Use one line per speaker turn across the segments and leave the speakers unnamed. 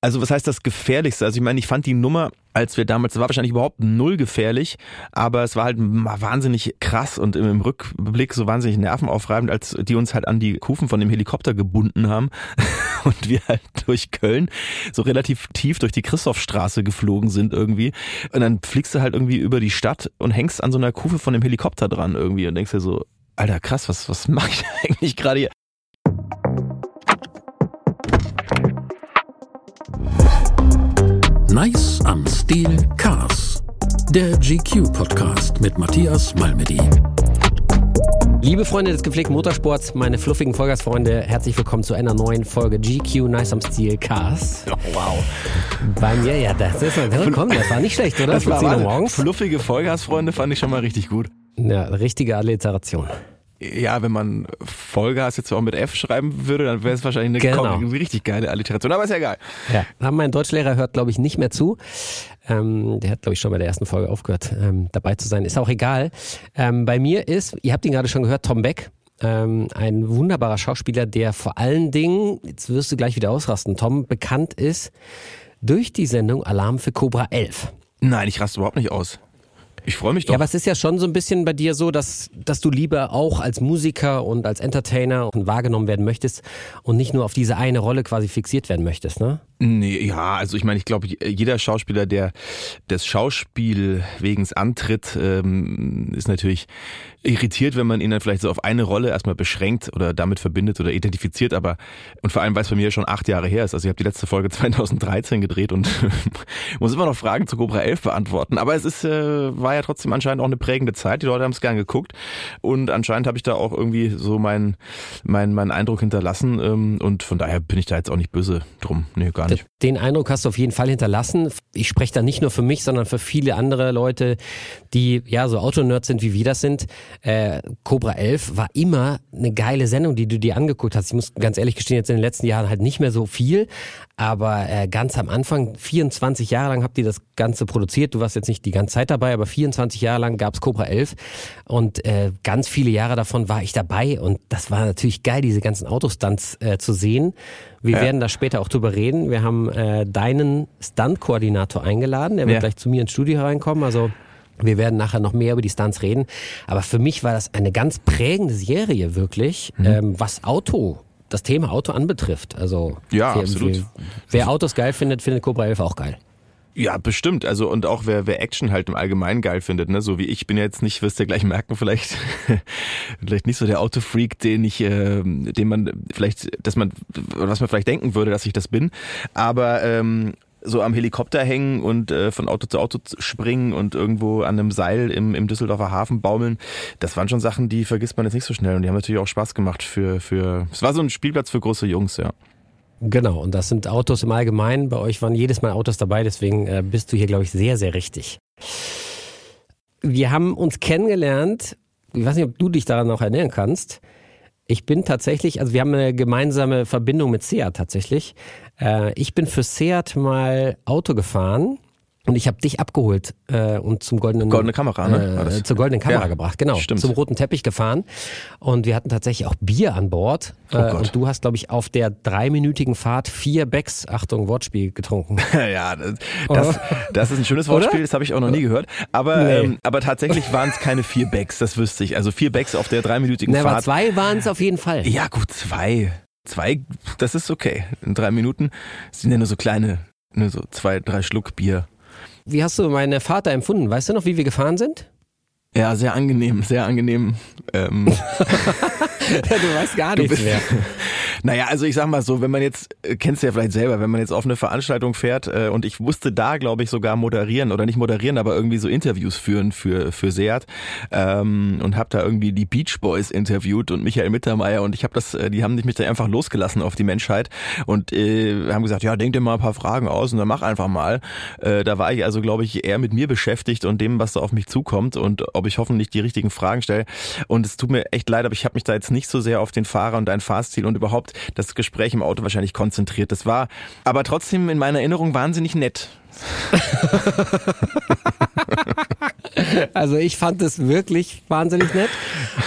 Also was heißt das Gefährlichste? Also ich meine, ich fand die Nummer, als wir damals, war wahrscheinlich überhaupt null gefährlich, aber es war halt wahnsinnig krass und im Rückblick so wahnsinnig nervenaufreibend, als die uns halt an die Kufen von dem Helikopter gebunden haben und wir halt durch Köln so relativ tief durch die Christophstraße geflogen sind irgendwie. Und dann fliegst du halt irgendwie über die Stadt und hängst an so einer Kufe von dem Helikopter dran irgendwie und denkst dir so, Alter, krass, was, was mache ich eigentlich gerade hier?
Nice am Stil Cars. Der GQ Podcast mit Matthias Malmedy.
Liebe Freunde des gepflegten Motorsports, meine fluffigen Vollgasfreunde, herzlich willkommen zu einer neuen Folge GQ Nice am Stil Cars.
Oh, wow.
Bei mir, ja, das ist, komm, das war nicht schlecht, oder?
Das war, morgens. Fluffige Vollgasfreunde fand ich schon mal richtig gut.
Ja, richtige Alliteration.
Ja, wenn man Vollgas jetzt auch mit F schreiben würde, dann wäre es wahrscheinlich eine, genau. richtig geile Alliteration. Aber ist ja egal.
Ja, mein Deutschlehrer hört, glaube ich, nicht mehr zu. Ähm, der hat, glaube ich, schon bei der ersten Folge aufgehört, ähm, dabei zu sein. Ist auch egal. Ähm, bei mir ist, ihr habt ihn gerade schon gehört, Tom Beck. Ähm, ein wunderbarer Schauspieler, der vor allen Dingen, jetzt wirst du gleich wieder ausrasten, Tom, bekannt ist durch die Sendung Alarm für Cobra 11.
Nein, ich raste überhaupt nicht aus. Ich freue mich doch.
Ja, aber es ist ja schon so ein bisschen bei dir so, dass, dass du lieber auch als Musiker und als Entertainer wahrgenommen werden möchtest und nicht nur auf diese eine Rolle quasi fixiert werden möchtest, ne?
Nee, ja, also ich meine, ich glaube, jeder Schauspieler, der das Schauspiel wegens antritt, ähm, ist natürlich irritiert, wenn man ihn dann vielleicht so auf eine Rolle erstmal beschränkt oder damit verbindet oder identifiziert, aber und vor allem, weil es bei mir schon acht Jahre her ist. Also ich habe die letzte Folge 2013 gedreht und muss immer noch Fragen zu Cobra 11 beantworten. Aber es ist, äh, war ja trotzdem anscheinend auch eine prägende Zeit. Die Leute haben es gern geguckt und anscheinend habe ich da auch irgendwie so meinen mein, mein Eindruck hinterlassen ähm, und von daher bin ich da jetzt auch nicht böse drum. Nee, gar nicht.
Den Eindruck hast du auf jeden Fall hinterlassen. Ich spreche da nicht nur für mich, sondern für viele andere Leute, die ja so Autonerds sind, wie wir das sind. Äh, Cobra 11 war immer eine geile Sendung, die du dir angeguckt hast. Ich muss ganz ehrlich gestehen, jetzt in den letzten Jahren halt nicht mehr so viel, aber äh, ganz am Anfang, 24 Jahre lang habt ihr das Ganze produziert. Du warst jetzt nicht die ganze Zeit dabei, aber 24 Jahre lang gab's Cobra 11 und äh, ganz viele Jahre davon war ich dabei und das war natürlich geil, diese ganzen Autostunts äh, zu sehen. Wir ja. werden da später auch drüber reden. Wir haben äh, deinen Stunt-Koordinator eingeladen. Der wird ja. gleich zu mir ins Studio hereinkommen. Also wir werden nachher noch mehr über die Stunts reden. Aber für mich war das eine ganz prägende Serie wirklich, mhm. ähm, was Auto das Thema Auto anbetrifft. Also
ja, wer, absolut.
Wer Autos geil findet, findet Cobra 11 auch geil.
Ja, bestimmt. Also und auch wer, wer Action halt im Allgemeinen geil findet, ne, so wie ich bin jetzt nicht, wirst du gleich merken, vielleicht vielleicht nicht so der Autofreak, den ich, äh, den man vielleicht, dass man, was man vielleicht denken würde, dass ich das bin. Aber ähm, so am Helikopter hängen und äh, von Auto zu Auto springen und irgendwo an einem Seil im, im Düsseldorfer Hafen baumeln, das waren schon Sachen, die vergisst man jetzt nicht so schnell und die haben natürlich auch Spaß gemacht für, für, es war so ein Spielplatz für große Jungs, ja.
Genau, und das sind Autos im Allgemeinen. Bei euch waren jedes Mal Autos dabei, deswegen äh, bist du hier, glaube ich, sehr, sehr richtig. Wir haben uns kennengelernt, ich weiß nicht, ob du dich daran noch erinnern kannst. Ich bin tatsächlich, also wir haben eine gemeinsame Verbindung mit Seat tatsächlich. Äh, ich bin für Seat mal Auto gefahren und ich habe dich abgeholt äh, und zum goldenen
goldene Kamera, ne?
Äh, zur goldenen Kamera ja, gebracht, genau.
Stimmt.
Zum roten Teppich gefahren und wir hatten tatsächlich auch Bier an Bord. Oh äh, und du hast, glaube ich, auf der dreiminütigen Fahrt vier Becks, Achtung Wortspiel, getrunken.
ja, das, das, das ist ein schönes Wortspiel, das habe ich auch noch nie gehört. Aber nee. ähm, aber tatsächlich waren es keine vier Becks, das wüsste ich. Also vier Becks auf der dreiminütigen
nee,
Fahrt.
Aber zwei waren es auf jeden Fall.
Ja gut, zwei. Zwei, das ist okay. In drei Minuten sind ja nur so kleine, nur so zwei, drei Schluck Bier.
Wie hast du meine Fahrt da empfunden? Weißt du noch, wie wir gefahren sind?
Ja, sehr angenehm, sehr angenehm. Ähm.
du weißt gar nichts mehr.
Naja, also ich sag mal so, wenn man jetzt, äh, kennst du ja vielleicht selber, wenn man jetzt auf eine Veranstaltung fährt äh, und ich musste da, glaube ich, sogar moderieren oder nicht moderieren, aber irgendwie so Interviews führen für für Seat ähm, und habe da irgendwie die Beach Boys interviewt und Michael Mittermeier und ich habe das, äh, die haben mich da einfach losgelassen auf die Menschheit und äh, haben gesagt, ja, denk dir mal ein paar Fragen aus und dann mach einfach mal. Äh, da war ich also, glaube ich, eher mit mir beschäftigt und dem, was da auf mich zukommt und ob ich hoffentlich die richtigen Fragen stelle. Und es tut mir echt leid, aber ich habe mich da jetzt nicht so sehr auf den Fahrer und dein Fahrstil und überhaupt das Gespräch im Auto wahrscheinlich konzentriert. Das war aber trotzdem in meiner Erinnerung wahnsinnig nett.
also ich fand es wirklich wahnsinnig nett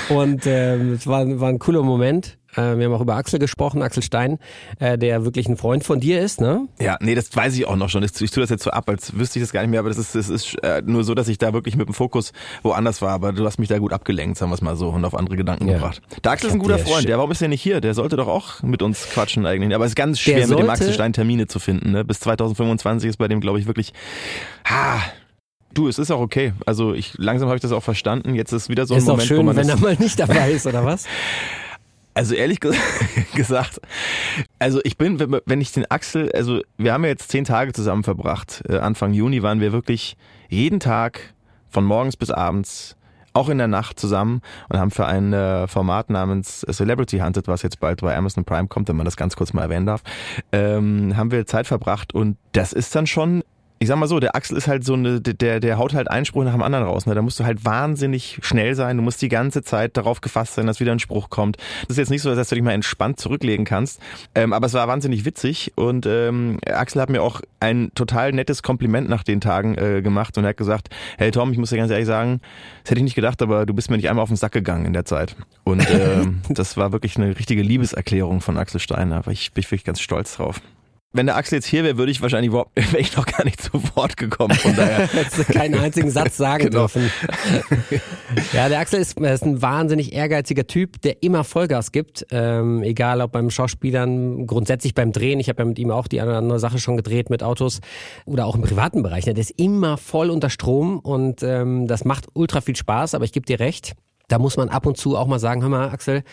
und ähm, es war, war ein cooler Moment. Äh, wir haben auch über Axel gesprochen, Axel Stein, äh, der wirklich ein Freund von dir ist, ne?
Ja, nee, das weiß ich auch noch schon. Ich tue das jetzt so ab, als wüsste ich das gar nicht mehr, aber das ist, das ist äh, nur so, dass ich da wirklich mit dem Fokus woanders war. Aber du hast mich da gut abgelenkt, sagen wir es mal so, und auf andere Gedanken
Ja.
gebracht. Der Axel ist ein guter
Der
Freund. Der, warum ist der nicht hier? Der sollte doch auch mit uns quatschen eigentlich. Aber es ist ganz
Der
schwer, mit dem Axel Stein Termine zu finden. Ne? Bis 2025 ist bei dem, glaube ich, wirklich. Ha, Du, es ist auch okay. Also ich langsam habe ich das auch verstanden. Jetzt ist wieder so ein
ist
Moment, wo
schön,
man
wenn er mal nicht dabei ist, oder was?
Also ehrlich ge- gesagt, also ich bin, wenn- wenn ich den Axel, also wir haben ja jetzt zehn Tage zusammen verbracht. Äh, Anfang Juni waren wir wirklich jeden Tag von morgens bis abends, auch in der Nacht zusammen und haben für ein äh, Format namens Celebrity Hunted, was jetzt bald bei Amazon Prime kommt, wenn man das ganz kurz mal erwähnen darf, ähm, haben wir Zeit verbracht und das ist dann schon ich sag mal so, der Axel ist halt so eine, der, der haut halt einen Spruch nach dem anderen raus. Ne? Da musst du halt wahnsinnig schnell sein. Du musst die ganze Zeit darauf gefasst sein, dass wieder ein Spruch kommt. Das ist jetzt nicht so, dass du dich mal entspannt zurücklegen kannst. Ähm, aber es war wahnsinnig witzig. Und ähm, Axel hat mir auch ein total nettes Kompliment nach den Tagen äh, gemacht und er hat gesagt, hey Tom, ich muss dir ganz ehrlich sagen, das hätte ich nicht gedacht, aber du bist mir nicht einmal auf den Sack gegangen in der Zeit. Und ähm, das war wirklich eine richtige Liebeserklärung von Axel Steiner. Aber ich bin wirklich ganz stolz drauf. Wenn der Axel jetzt hier wäre, würde ich wahrscheinlich überhaupt, wäre ich noch gar nicht zu Wort gekommen. Von daher.
Hättest du keinen einzigen Satz sagen
Genau.
dürfen. ja, der Axel ist, ist ein wahnsinnig ehrgeiziger Typ, der immer Vollgas gibt. Ähm, egal ob beim Schauspielern, grundsätzlich beim Drehen. Ich habe ja mit ihm auch die eine oder andere Sache schon gedreht mit Autos oder auch im privaten Bereich. Ne? Der ist immer voll unter Strom und ähm, das macht ultra viel Spaß, aber ich gebe dir recht. Da muss man ab und zu auch mal sagen, hör mal, Axel,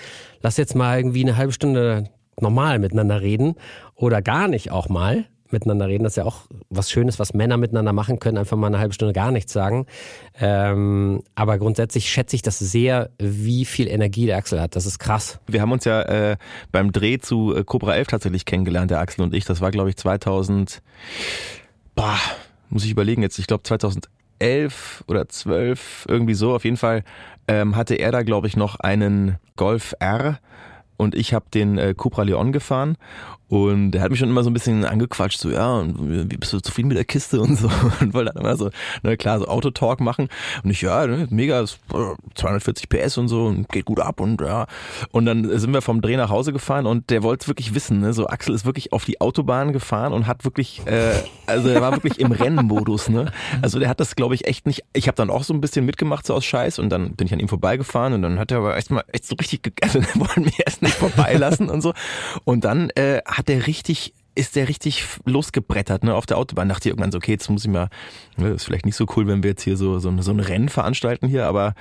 lass jetzt mal irgendwie eine halbe Stunde normal miteinander reden oder gar nicht auch mal miteinander reden. Das ist ja auch was Schönes, was Männer miteinander machen können, einfach mal eine halbe Stunde gar nichts sagen. Ähm, aber grundsätzlich schätze ich das sehr, wie viel Energie der Axel hat. Das ist krass.
Wir haben uns ja äh, beim Dreh zu äh, Cobra 11 tatsächlich kennengelernt, der Axel und ich. Das war, glaube ich, 2000, boah, muss ich überlegen jetzt, ich glaube 2011 oder 12, irgendwie so. Auf jeden Fall ähm, hatte er da, glaube ich, noch einen Golf R und ich habe den äh, Cupra Leon gefahren und er hat mich schon immer so ein bisschen angequatscht, so ja, und wie bist du zufrieden mit der Kiste und so? Und wollte dann immer so, na klar, so Autotalk machen. Und ich, ja, ne, mega, ist, äh, 240 PS und so und geht gut ab und ja. Und dann sind wir vom Dreh nach Hause gefahren und der wollte wirklich wissen, ne, so Axel ist wirklich auf die Autobahn gefahren und hat wirklich, äh, also er war wirklich im Rennmodus, ne, also der hat das glaube ich echt nicht, ich habe dann auch so ein bisschen mitgemacht so aus Scheiß und dann bin ich an ihm vorbeigefahren und dann hat er aber erstmal echt so richtig, also der wollte mich erst nicht vorbeilassen und so. Und dann äh, hat der richtig ist der richtig losgebrettert ne, auf der Autobahn. Dachte ich irgendwann so, okay, jetzt muss ich mal, ne, ist vielleicht nicht so cool, wenn wir jetzt hier so, so, so ein Rennen veranstalten hier, aber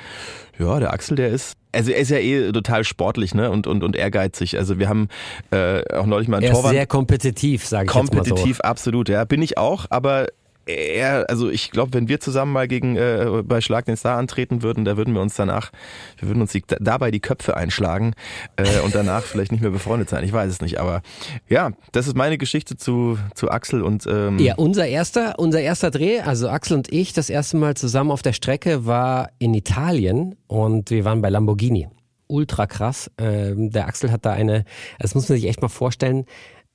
ja, der Axel, der ist, also er ist ja eh total sportlich ne, und, und, und ehrgeizig. Also wir haben äh, auch neulich mal einen
Er ist
Torwart.
sehr kompetitiv, sage ich jetzt mal so.
Kompetitiv, absolut, ja. Bin ich auch, aber er, also ich glaube, wenn wir zusammen mal gegen äh, bei Schlag den Star antreten würden, da würden wir uns danach, wir würden uns die, dabei die Köpfe einschlagen äh, und danach vielleicht nicht mehr befreundet sein. Ich weiß es nicht, aber ja, das ist meine Geschichte zu, zu Axel und ähm,
Ja, unser erster, unser erster Dreh, also Axel und ich, das erste Mal zusammen auf der Strecke war in Italien und wir waren bei Lamborghini. Ultra krass. Ähm, der Axel hat da eine, das muss man sich echt mal vorstellen,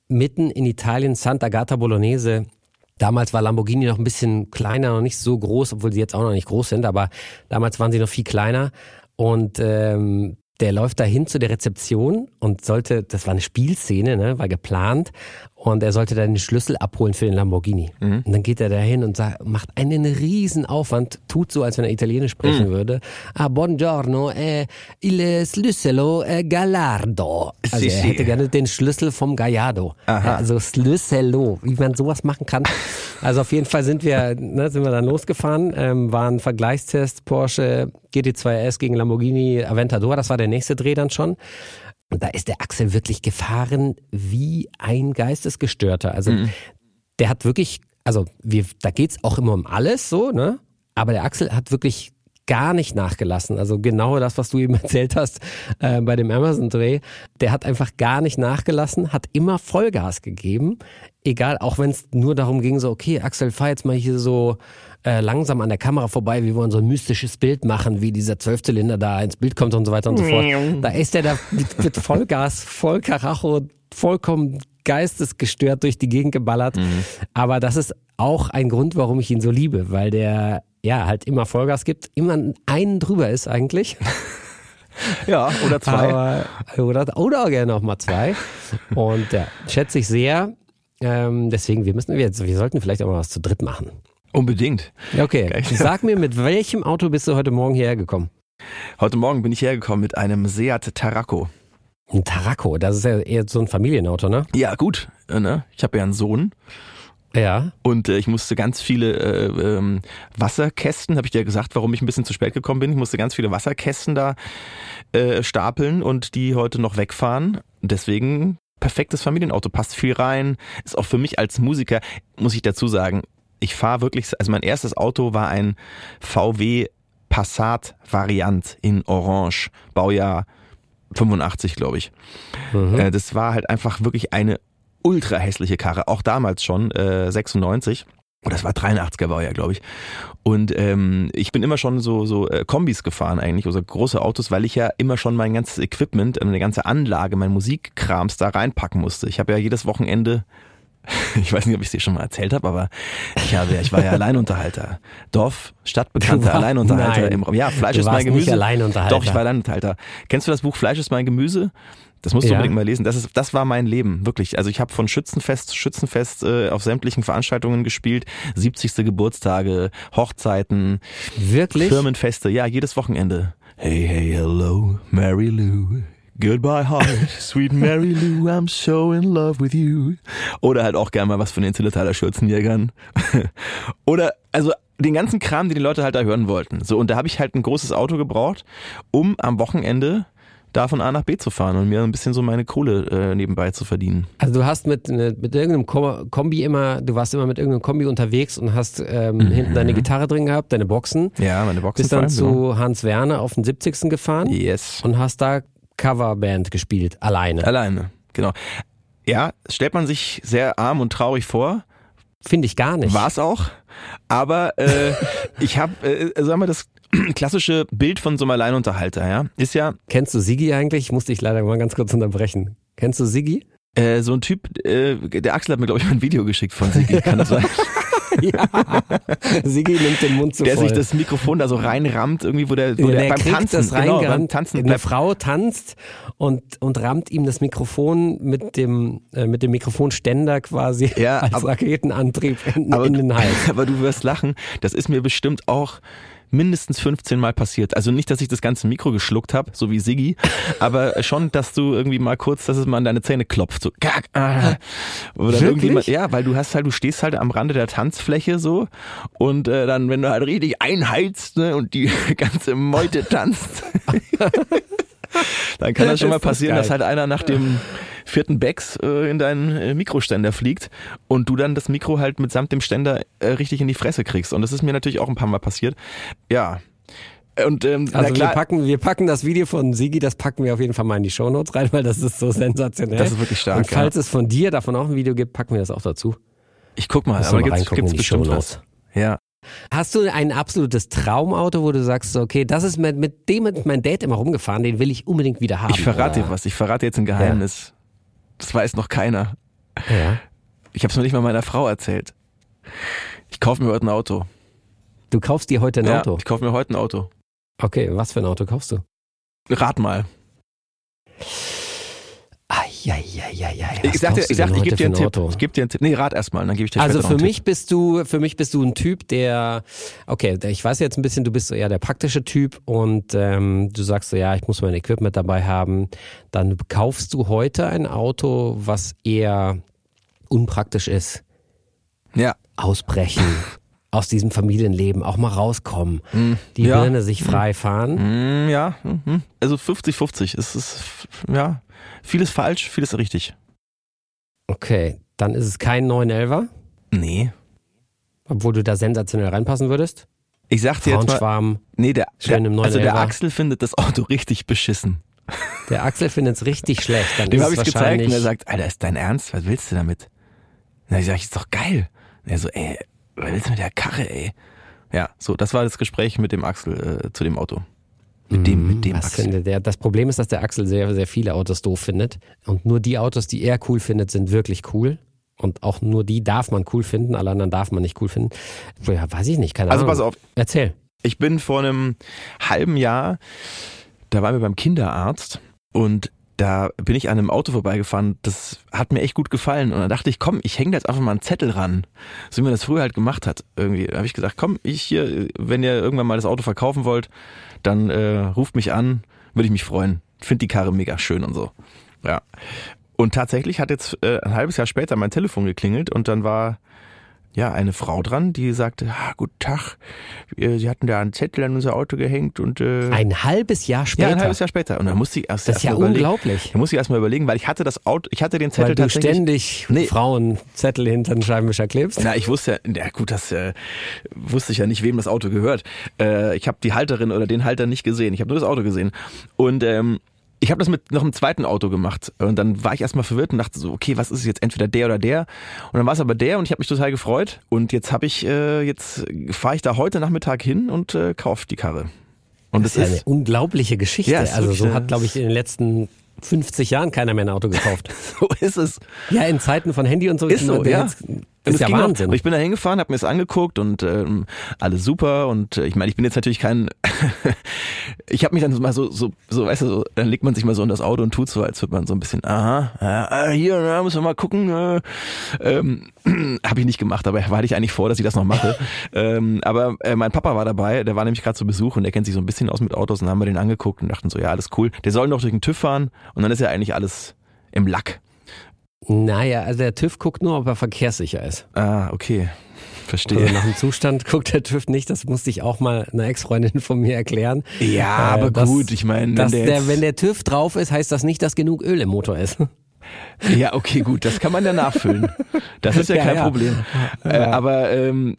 mitten in Italien, Sant'Agata Bolognese. Damals war Lamborghini noch ein bisschen kleiner, noch nicht so groß, obwohl sie jetzt auch noch nicht groß sind, aber damals waren sie noch viel kleiner. Und ähm, der läuft da hin zu der Rezeption und sollte, das war eine Spielszene, ne, war geplant, und er sollte dann den Schlüssel abholen für den Lamborghini. Und dann geht er da hin und sagt, macht einen riesen Aufwand, tut so, als wenn er Italienisch sprechen würde. Ah, buongiorno, eh, il Schlüsselo eh, Gallardo. Also er hätte gerne den Schlüssel vom Gallardo.
Aha.
Also Schlüsselo, wie man sowas machen kann. Also auf jeden Fall sind wir, ne, sind wir dann losgefahren, ähm, waren Vergleichstest Porsche GT2S gegen Lamborghini Aventador, das war der nächste Dreh dann schon. Und da ist der Axel wirklich gefahren wie ein Geistesgestörter. Also der hat wirklich, also wir, da geht's auch immer um alles so, ne? Aber der Axel hat wirklich gar nicht nachgelassen. Also genau das, was du eben erzählt hast äh, bei dem Amazon-Dreh. Der hat einfach gar nicht nachgelassen, hat immer Vollgas gegeben. Egal, auch wenn es nur darum ging, so, okay, Axel, fahr jetzt mal hier so äh, langsam an der Kamera vorbei, wir wollen so ein mystisches Bild machen, wie dieser Zwölfzylinder da ins Bild kommt und so weiter und so fort. Da ist er da mit, mit Vollgas, voll Karacho, vollkommen geistesgestört durch die Gegend geballert. Aber das ist auch ein Grund, warum ich ihn so liebe, weil der ja halt immer Vollgas gibt, immer einen drüber ist eigentlich.
Ja, oder zwei.
Aber, oder, oder gerne noch mal zwei. Und ja, schätze ich sehr. Ähm, deswegen, wir müssen, wir, wir sollten vielleicht auch mal was zu dritt machen.
Unbedingt.
Okay,
Geil.
sag mir, mit welchem Auto bist du heute Morgen hierher gekommen?
Heute Morgen bin ich hergekommen mit einem Seat Tarraco.
Ein Tarraco, das ist ja eher so ein Familienauto, ne?
Ja, gut. äh, Ne? Ich habe ja einen Sohn
Ja.
und äh, ich musste ganz viele äh, ähm, Wasserkästen, habe ich dir gesagt, warum ich ein bisschen zu spät gekommen bin. Ich musste ganz viele Wasserkästen da äh, stapeln und die heute noch wegfahren. Deswegen perfektes Familienauto, passt viel rein. Ist auch für mich als Musiker, muss ich dazu sagen, ich fahre wirklich, also mein erstes Auto war ein VW Passat Variant in Orange, Baujahr 85, glaube ich.
Mhm.
Äh, das war halt einfach wirklich eine ultra hässliche Karre, auch damals schon, äh, 96. Und das war 83er Baujahr, glaube ich. Und ähm, ich bin immer schon so so äh, Kombis gefahren eigentlich, also große Autos, weil ich ja immer schon mein ganzes Equipment, meine ganze Anlage, mein Musikkrams da reinpacken musste. Ich habe ja jedes Wochenende ich weiß nicht, ob ich es dir schon mal erzählt habe, aber ich habe, ja- ich war ja Alleinunterhalter. Dorf, stadtbekannter
war-
Alleinunterhalter
Nein.
im Raum. Ja, Fleisch ist mein
warst nicht
Gemüse.
Alleinunterhalter.
Doch, ich war Alleinunterhalter. Kennst du das Buch Fleisch ist mein Gemüse? Das musst du
Ja.
unbedingt mal lesen. Das ist, das war mein Leben, wirklich. Also ich habe von Schützenfest zu Schützenfest äh, auf sämtlichen Veranstaltungen gespielt, 70. Geburtstage, Hochzeiten,
Wirklich?
Firmenfeste, ja, jedes Wochenende. Hey, hey, hello, Mary Lou. Goodbye, heart, sweet Mary Lou, I'm so in love with you. Oder halt auch gerne mal was von den Zillertaler Schürzenjägern. Oder, also den ganzen Kram, den die Leute halt da hören wollten. So, und da habe ich halt ein großes Auto gebraucht, um am Wochenende da von A nach B zu fahren und mir ein bisschen so meine Kohle äh, nebenbei zu verdienen.
Also du hast mit, mit irgendeinem Ko- Kombi immer, du warst immer mit irgendeinem Kombi unterwegs und hast ähm, hinten deine Gitarre drin gehabt, deine Boxen.
Ja, meine Boxen.
Bist dann
allem,
zu Hans Werner auf den 70. gefahren
genau. Yes.
und hast da Coverband gespielt, alleine.
Alleine, genau. Ja, stellt man sich sehr arm und traurig vor.
Finde ich gar nicht.
War es auch. Aber äh, ich habe, äh, sagen wir, das klassische Bild von so einem Alleinunterhalter, ja, ist ja
Kennst du Sigi eigentlich? Ich musste dich leider mal ganz kurz unterbrechen. Kennst du Sigi?
äh, so ein Typ, äh, der Axel hat mir, glaube ich, mal ein Video geschickt von Sigi, kann das sein?
ja. Sigi nimmt den Mund zu
Der
voll.
sich das Mikrofon da so reinrammt, irgendwie, wo der, wo
Ja,
der,
der
beim Tanzen,
das
genau, beim. Tanzen
Eine Frau tanzt und, und rammt ihm das Mikrofon mit dem, äh, mit dem Mikrofonständer quasi
Ja,
als
aber-
Raketenantrieb in,
aber,
in den Hals.
aber du wirst lachen, das ist mir bestimmt auch mindestens 15 Mal passiert. Also nicht, dass ich das ganze Mikro geschluckt habe, so wie Siggi, aber schon, dass du irgendwie mal kurz, dass es mal an deine Zähne klopft. So, gack, ah. Oder irgendwie mal, ja, weil du hast halt, du stehst halt am Rande der Tanzfläche so und äh, dann, wenn du halt richtig einheizt ne, und die ganze Meute tanzt, dann kann das schon mal
Ist das
passieren, dass halt einer nach dem vierten Becks äh, in deinen äh, Mikroständer fliegt und du dann das Mikro halt mitsamt dem Ständer äh, richtig in die Fresse kriegst. Und das ist mir natürlich auch ein paar Mal passiert. Ja. Und ähm,
Also wir packen, wir packen das Video von Sigi, das packen wir auf jeden Fall mal in die Shownotes rein, weil das ist so sensationell.
Das ist wirklich stark,
Und falls es von dir davon auch ein Video gibt, packen wir das auch dazu.
ich guck mal,
Musst
aber gibt's, gibt's bestimmt was. Ja.
Hast du ein absolutes Traumauto, wo du sagst, okay, das ist mit, mit dem ist mein Date immer rumgefahren, den will ich unbedingt wieder haben.
Ich verrate
oder?
dir was. Ich verrate jetzt ein Geheimnis. Das weiß noch keiner.
Ja.
Ich habe es noch nicht mal meiner Frau erzählt. Ich kaufe mir heute ein Auto.
Du kaufst dir heute ein
ja,
Auto.
Ich kaufe mir heute ein Auto.
Okay, was für ein Auto kaufst du?
Rat mal.
Eieieiei,
ich sag dir, ich, sag, ich gebe dir einen Tipp. Ich gebe dir einen Tipp. Nee, rat erst mal, dann gebe ich dir
Also für mich bist du, für mich bist du ein Typ, der, okay, ich weiß jetzt ein bisschen, du bist so eher der praktische Typ und ähm, du sagst so, ja, ich muss mein Equipment dabei haben. Dann kaufst du heute ein Auto, was eher unpraktisch ist.
Tipp. Ja.
Ausbrechen. aus diesem Familienleben auch mal rauskommen, die
ja.
Birne sich frei fahren.
Mm, ja. mhm. Also 50-50. Es ist, ja, vieles falsch, vieles richtig.
Okay, dann ist es kein 911er,
Nee.
obwohl du da sensationell reinpassen würdest.
Ich sag dir jetzt mal, nee, der,
Schön im
also der
911er.
Axel findet das Auto richtig beschissen.
der Axel findet es richtig schlecht. Dann
Dem habe
es
ich gezeigt
wahrscheinlich
und er sagt, Alter, ist dein Ernst? Was willst du damit? Na, ich sag, ist doch geil. Und er so, ey, was willst du mit der Karre, ey? Ja, so, das war das Gespräch mit dem Axel äh, zu dem Auto. Mit dem, mit dem.
Was
Axel.
der? Das Problem ist, dass der Axel sehr, sehr viele Autos doof findet. Und nur die Autos, die er cool findet, sind wirklich cool. Und auch nur die darf man cool finden, alle anderen darf man nicht cool finden. Ja, weiß ich nicht, keine
Also
Ahnung.
pass auf,
Erzähl.
ich bin vor einem halben Jahr da waren wir beim Kinderarzt und da bin ich an einem Auto vorbeigefahren, das hat mir echt gut gefallen. Und dann dachte ich, komm, ich hänge da jetzt einfach mal einen Zettel ran. So wie man das früher halt gemacht hat. Irgendwie. Habe ich gesagt, komm, ich hier, wenn ihr irgendwann mal das Auto verkaufen wollt, dann äh, ruft mich an, würde ich mich freuen. Find die Karre mega schön und so. Ja. Und tatsächlich hat jetzt äh, ein halbes Jahr später mein Telefon geklingelt und dann war ja, eine Frau dran, die sagte, ah, guten Tag, Sie hatten da einen Zettel an unser Auto gehängt und äh,
Ein halbes Jahr später.
ja, ein halbes Jahr später. Und dann musste ich erst
Das ist ja
mal überlegen.
unglaublich.
Da musste ich erstmal überlegen, weil ich hatte das Auto, ich hatte den Zettel
Weil du
tatsächlich.
ständig
Nee.
Frauen Zettel hinter den Scheibenwischer klebst.
Na, ich wusste ja, ja gut, das äh, wusste ich ja nicht, wem das Auto gehört. Äh, ich habe die Halterin oder den Halter nicht gesehen. Ich habe nur das Auto gesehen. Und ähm, ich habe das mit noch einem zweiten Auto gemacht. Und dann war ich erstmal verwirrt und dachte so, okay, was ist es jetzt? Entweder der oder der. Und dann war es aber der und ich habe mich total gefreut. Und jetzt habe ich, äh, jetzt fahre ich da heute Nachmittag hin und äh, kaufe die Karre. Und
Das
es
ist ja
ist,
eine unglaubliche Geschichte.
Ja, ist
also
wirklich
so
eine-
hat, glaube ich, in den letzten 50 Jahren keiner mehr ein Auto gekauft.
so ist es.
ja, in Zeiten von Handy und so
Ist so,
der
ja.
jetzt- ist
es
ja
auch-
Wahnsinn.
Und ich bin da hingefahren, habe mir es angeguckt und ähm, alles super. Und äh, ich meine, ich bin jetzt natürlich kein. ich habe mich dann mal so, so, so, weißt du, so, dann legt man sich mal so in das Auto und tut so, als würde man so ein bisschen, aha, äh, hier, na, müssen wir mal gucken. Äh, ähm, habe ich nicht gemacht, aber hatte ich eigentlich vor, dass ich das noch mache. ähm, aber äh, mein Papa war dabei, der war nämlich gerade zu Besuch und der kennt sich so ein bisschen aus mit Autos und dann haben wir den angeguckt und dachten so, ja, alles cool. Der soll noch durch den TÜV fahren und dann ist ja eigentlich alles im Lack.
Naja, also der TÜV guckt nur, ob er verkehrssicher ist.
Ah, okay. Verstehe.
Also nach dem Zustand guckt der TÜV nicht. Das musste ich auch mal einer Ex-Freundin von mir erklären.
Ja, aber
Äh, dass-
gut, ich meine, wenn der,
der, wenn der TÜV drauf ist, heißt das nicht, dass genug Öl im Motor ist.
ja, okay, gut, das kann man ja nachfüllen. Das ist ja,
Ja,
kein
ja.
Problem. Äh, aber ähm,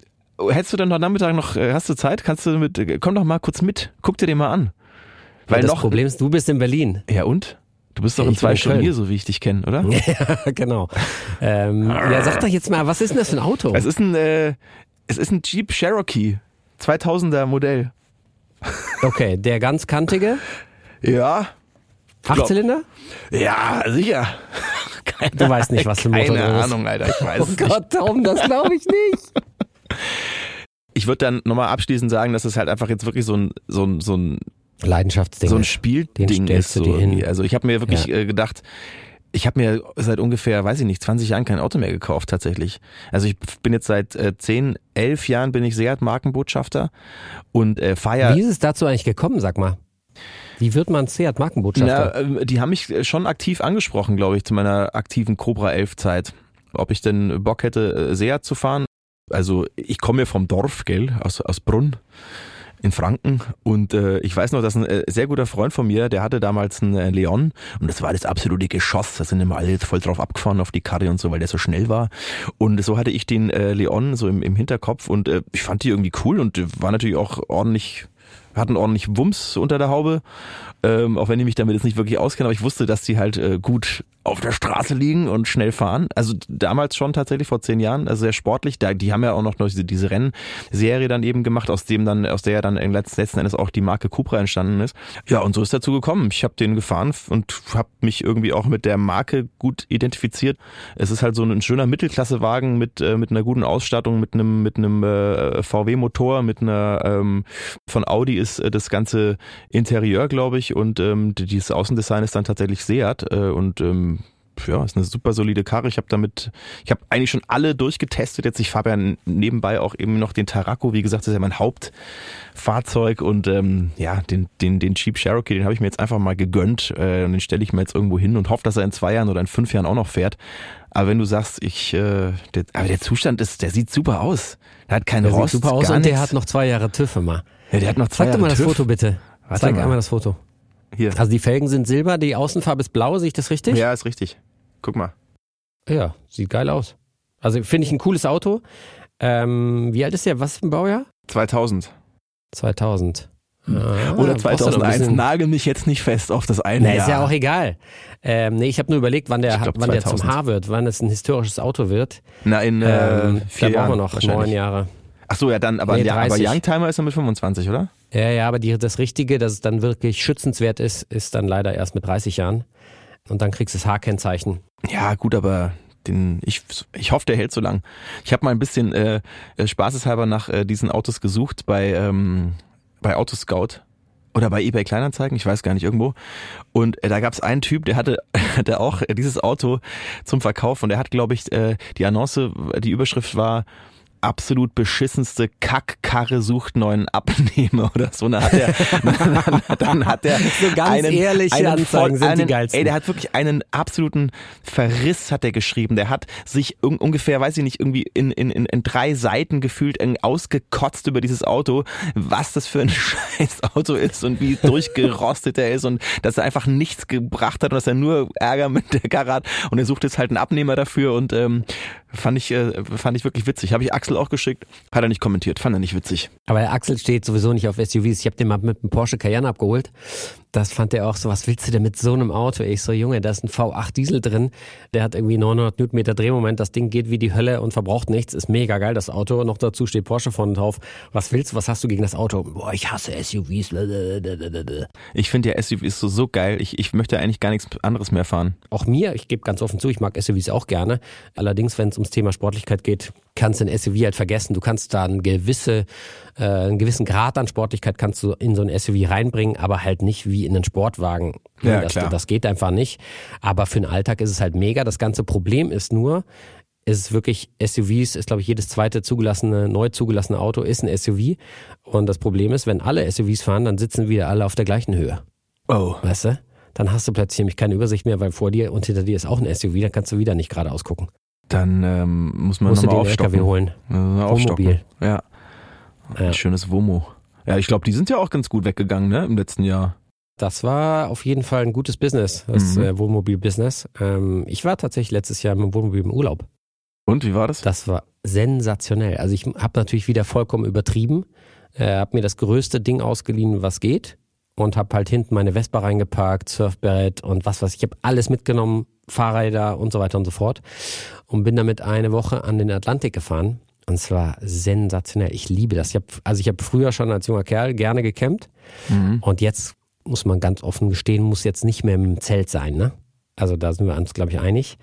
hättest du dann heute Nachmittag noch, äh, hast du Zeit? Kannst du mit, äh, komm doch mal kurz mit, guck dir den mal an. Weil
das
noch,
Problem ist, du bist in Berlin.
ja und? Du bist doch in zwei Stunden hier, so wie ich dich kenne, oder?
Ja, genau. Ähm, ja, sag doch jetzt mal, was ist denn das für ein Auto?
Es ist ein, äh, es ist ein Jeep Cherokee, 2000er Modell.
Okay, der ganz kantige,
Ja,
Achtzylinder?
ja, sicher. Keine,
Du weißt nicht, was für ein Motor
Keine
ist.
Ahnung, Alter, ich weiß
Oh
es nicht.
Gott, Tom, das glaube ich nicht.
Ich würde dann nochmal abschließend sagen, dass es halt einfach jetzt wirklich so ein, so ein, so ein
Leidenschaftsding.
so ein. Spielding
Den
ist. So irgendwie. Also ich habe mir wirklich äh, gedacht, ich habe mir seit ungefähr, weiß ich nicht, 20 Jahren kein Auto mehr gekauft tatsächlich. Also ich bin jetzt seit äh, 10, 11 Jahren bin ich Seat Markenbotschafter und äh, ja
Wie ist es dazu eigentlich gekommen, sag mal? Wie wird man Seat Markenbotschafter?
Na, ähm, die haben mich äh, schon aktiv angesprochen, glaube ich, zu meiner aktiven Cobra 11 Zeit. Ob ich denn Bock hätte, äh, Seat zu fahren. Also ich komme ja vom Dorf, gell, aus, aus Brunn in Franken. Und äh, ich weiß noch, dass ein äh, sehr guter Freund von mir, der hatte damals einen äh, Leon. Und das war das absolute Geschoss, da sind immer alle voll drauf abgefahren auf die Karre und so, weil der so schnell war. Und so hatte ich den äh, Leon so im, im Hinterkopf. Und äh, ich fand die irgendwie cool und war natürlich auch ordentlich hatten ordentlich Wumms unter der Haube, ähm, auch wenn ich mich damit jetzt nicht wirklich auskenne, aber ich wusste, dass die halt äh, gut auf der Straße liegen und schnell fahren. Also damals schon tatsächlich vor zehn Jahren, also sehr sportlich. Da, die haben ja auch noch diese, diese Rennserie dann eben gemacht, aus dem dann, aus der ja dann letzten, Endes auch die Marke Cupra entstanden ist. Ja, und so ist dazu gekommen. Ich habe den gefahren und habe mich irgendwie auch mit der Marke gut identifiziert. Es ist halt so ein schöner Mittelklassewagen mit äh, mit einer guten Ausstattung, mit einem mit einem äh, VW-Motor, mit einer ähm, von Audi ist äh, das ganze Interieur, glaube ich, und ähm, dieses Außendesign ist dann tatsächlich Seat äh, und ähm, ja, ist eine super solide Karre. Ich habe damit, ich habe eigentlich schon alle durchgetestet. Jetzt ich fahre ja nebenbei auch eben noch den Tarraco. Wie gesagt, das ist ja mein Hauptfahrzeug und ähm, ja, den den den Jeep Cherokee, den habe ich mir jetzt einfach mal gegönnt äh, und den stelle ich mir jetzt irgendwo hin und hoffe, dass er in zwei Jahren oder in fünf Jahren auch noch fährt. Aber wenn du sagst, ich, äh, der, aber der Zustand ist, der sieht super aus. Der hat keinen
der
Rost,
sieht super aus und der
nichts.
hat noch zwei Jahre TÜV immer.
Ja, der hat noch zwei
Zeig doch mal das
TÜV.
Foto bitte.
Warte
Zeig
mal.
einmal das Foto.
Hier.
Also die Felgen sind silber, die Außenfarbe ist blau, sehe ich das richtig?
Ja, ist richtig. Guck mal.
Ja, sieht geil aus. Also finde ich ein cooles Auto. Ähm, wie alt ist der? Was für ein Baujahr?
2000.
2000. Ah,
Oder
brauchst du noch ein
2001.
bisschen-
Nagel mich jetzt nicht fest auf das eine
Na,
Jahr.
ist ja auch egal. Ähm, nee, ich habe nur überlegt, wann der,
glaub,
wann der zum
2000.
Haar wird, wann es ein historisches Auto wird.
Na, in äh,
Ähm,
vier
da brauchen wir noch neun Jahre.
Ach so, ja, dann, aber,
Nee,
ja, aber
30.
Youngtimer ist er mit 25, oder?
Ja, ja, aber die, das Richtige, dass es dann wirklich schützenswert ist, ist dann leider erst mit 30 Jahren. Und dann kriegst du das H-Kennzeichen.
Ja, gut, aber den, ich, ich hoffe, der hält so lang. Ich habe mal ein bisschen äh, äh, spaßeshalber nach äh, diesen Autos gesucht bei, ähm, bei Autoscout. oder bei eBay Kleinanzeigen, ich weiß gar nicht, irgendwo. Und äh, da gab es einen Typ, der hatte, hatte auch dieses Auto zum Verkauf und der hat, glaube ich, äh, die Annonce, die Überschrift war absolut beschissenste Kackkarre sucht neuen Abnehmer oder so. Dann hat er, dann, dann hat er
so ganz
einen,
ehrliche
einen
Anzeigen
voll,
sind
einen,
die geilsten.
Ey, der hat wirklich einen absoluten Verriss hat er geschrieben. Der hat sich un ungefähr, weiß ich nicht, irgendwie in, in, in, in drei Seiten gefühlt ausgekotzt über dieses Auto, was das für ein scheiß Auto ist und wie durchgerostet er ist und dass er einfach nichts gebracht hat und dass er nur Ärger mit der Karre hat und er sucht jetzt halt einen Abnehmer dafür und ähm, fand ich äh, fand ich wirklich witzig. Habe ich Axel auch geschickt, hat er nicht kommentiert, fand er nicht witzig.
Aber Axel steht sowieso nicht auf SUVs. Ich habe den mal mit einem Porsche Cayenne abgeholt. Das fand er auch so, was willst du denn mit so einem Auto? Ich so, Junge, da ist ein V8 Diesel drin, der hat irgendwie 900 Newtonmeter Drehmoment, das Ding geht wie die Hölle und verbraucht nichts, ist mega geil, das Auto. Noch dazu steht Porsche vorne drauf. Was willst du, was hast du gegen das Auto? Boah, ich hasse SUVs.
Ich finde ja SUVs so, so geil, ich, ich möchte eigentlich gar nichts anderes mehr fahren.
Auch mir, ich gebe ganz offen zu, ich mag SUVs auch gerne. Allerdings, wenn es ums Thema Sportlichkeit geht, kannst du ein SUV halt vergessen. Du kannst da eine gewisse, äh, einen gewissen Grad an Sportlichkeit kannst du in so ein SUV reinbringen, aber halt nicht wie in einen Sportwagen.
Ja,
das,
klar.
das geht einfach nicht. Aber für den Alltag ist es halt mega. Das ganze Problem ist nur, ist es wirklich SUVs, ist glaube ich jedes zweite zugelassene, neu zugelassene Auto ist ein SUV. Und das Problem ist, wenn alle SUVs fahren, dann sitzen wieder alle auf der gleichen Höhe.
Oh.
Weißt du? Dann hast du plötzlich nämlich keine Übersicht mehr, weil vor dir und hinter dir ist auch ein SUV, dann kannst du wieder nicht geradeaus gucken.
Dann ähm, muss man nochmal aufstocken.
LKW holen.
Äh, aufstocken.
Wohnmobil.
Ja.
Ja.
Ein schönes Womo. Ja, ich glaube, die sind ja auch ganz gut weggegangen, ne, im letzten Jahr.
Das war auf jeden Fall ein gutes Business, das
Mhm.
äh, Wohnmobil-Business. Ähm, ich war tatsächlich letztes Jahr mit dem Wohnmobil im Urlaub.
Und wie war das?
Das war sensationell. Also ich habe natürlich wieder vollkommen übertrieben, äh, habe mir das größte Ding ausgeliehen, was geht und habe halt hinten meine Vespa reingeparkt, Surfbrett und was weiß ich. Ich habe alles mitgenommen, Fahrräder und so weiter und so fort und bin damit eine Woche an den Atlantik gefahren. Und es war sensationell. Ich liebe das. Ich hab, also ich habe früher schon als junger Kerl gerne gecampt
Mhm.
und jetzt muss man ganz offen gestehen, muss jetzt nicht mehr im Zelt sein, ne? Also da sind wir uns, glaube ich, einig.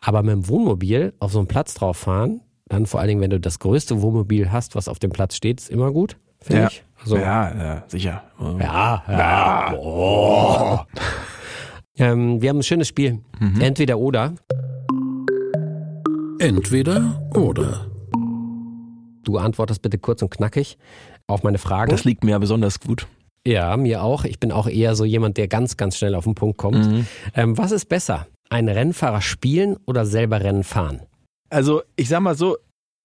Aber mit dem Wohnmobil auf so einen Platz drauf fahren, dann vor allen Dingen, wenn du das größte Wohnmobil hast, was auf dem Platz steht, ist immer gut, finde
Ja.
ich. Also,
Ja, sicher.
ja, ja. Oh. Ähm, wir haben ein schönes Spiel.
Mhm.
Entweder oder.
Entweder oder.
Du antwortest bitte kurz und knackig auf meine Fragen.
Das liegt mir ja besonders gut.
ja, mir auch. Ich bin auch eher so jemand, der ganz, ganz schnell auf den Punkt kommt.
Mhm.
Ähm, was ist besser? Einen Rennfahrer spielen oder selber Rennen fahren?
Also, ich sag mal so,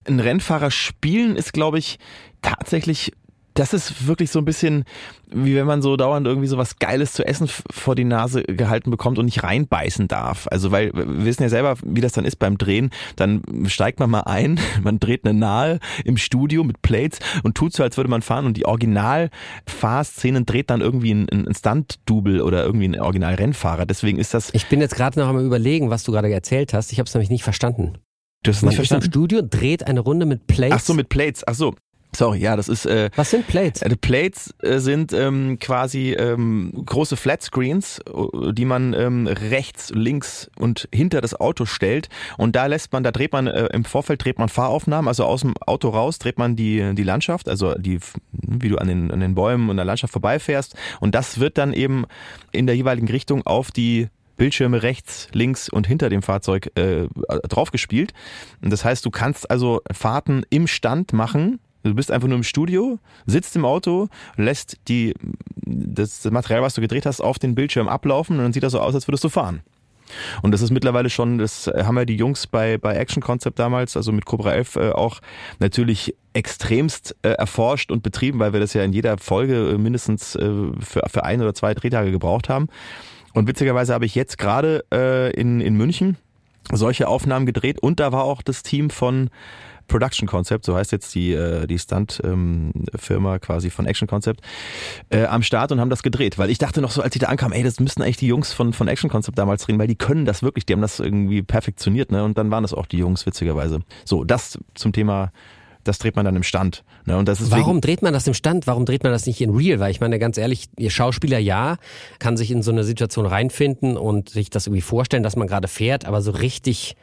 ein Rennfahrer spielen ist, glaube ich, tatsächlich, das ist wirklich so ein bisschen, wie wenn man so dauernd irgendwie so was Geiles zu essen vor die Nase gehalten bekommt und nicht reinbeißen darf. Also, weil wir wissen ja selber, wie das dann ist beim Drehen. Dann steigt man mal ein, man dreht eine Nahe im Studio mit Plates und tut so, als würde man fahren und die Original-Fahrszenen dreht dann irgendwie ein, ein Stunt-Double oder irgendwie ein Original-Rennfahrer. Deswegen ist das,
Ich bin jetzt gerade noch einmal überlegen, was du gerade erzählt hast. Ich habe es nämlich nicht verstanden.
du hast es nicht
ist im
verstanden?
Studio, dreht eine Runde mit Plates.
Ach so, mit Plates. Ach so. Sorry, ja, das ist äh,
Was sind Plates?
äh, Plates äh, sind ähm, quasi ähm, große Flatscreens, äh, die man ähm, rechts, links und hinter das Auto stellt und da lässt man, da dreht man äh, im Vorfeld dreht man Fahraufnahmen, also aus dem Auto raus dreht man die die Landschaft, also die wie du an den an den Bäumen und der Landschaft vorbeifährst und das wird dann eben in der jeweiligen Richtung auf die Bildschirme rechts, links und hinter dem Fahrzeug äh, draufgespielt. Und das heißt, du kannst also Fahrten im Stand machen. Du bist einfach nur im Studio, sitzt im Auto, lässt die, das Material, was du gedreht hast, auf den Bildschirm ablaufen und dann sieht das so aus, als würdest du fahren. Und das ist mittlerweile schon, das haben ja die Jungs bei, bei Action Concept damals, also mit Cobra 11, äh, auch natürlich extremst äh, erforscht und betrieben, weil wir das ja in jeder Folge äh, mindestens äh, für, für ein oder zwei Drehtage gebraucht haben. Und witzigerweise habe ich jetzt gerade äh, in, in München solche Aufnahmen gedreht und da war auch das Team von Production Concept, so heißt jetzt die, äh, die Stunt-Firma quasi von Action Concept, äh, am Start und haben das gedreht. Weil ich dachte noch so, als ich da ankam, ey, das müssten eigentlich die Jungs von, von Action Concept damals drehen, weil die können das wirklich, die haben das irgendwie perfektioniert, ne? Und dann waren das auch die Jungs, witzigerweise. So, das zum Thema, das dreht man dann im Stand. Ne? Und das ist
Warum dreht man das im Stand? Warum dreht man das nicht in Real? Weil ich meine, ganz ehrlich, ihr Schauspieler ja, kann sich in so eine Situation reinfinden und sich das irgendwie vorstellen, dass man gerade fährt, aber so richtig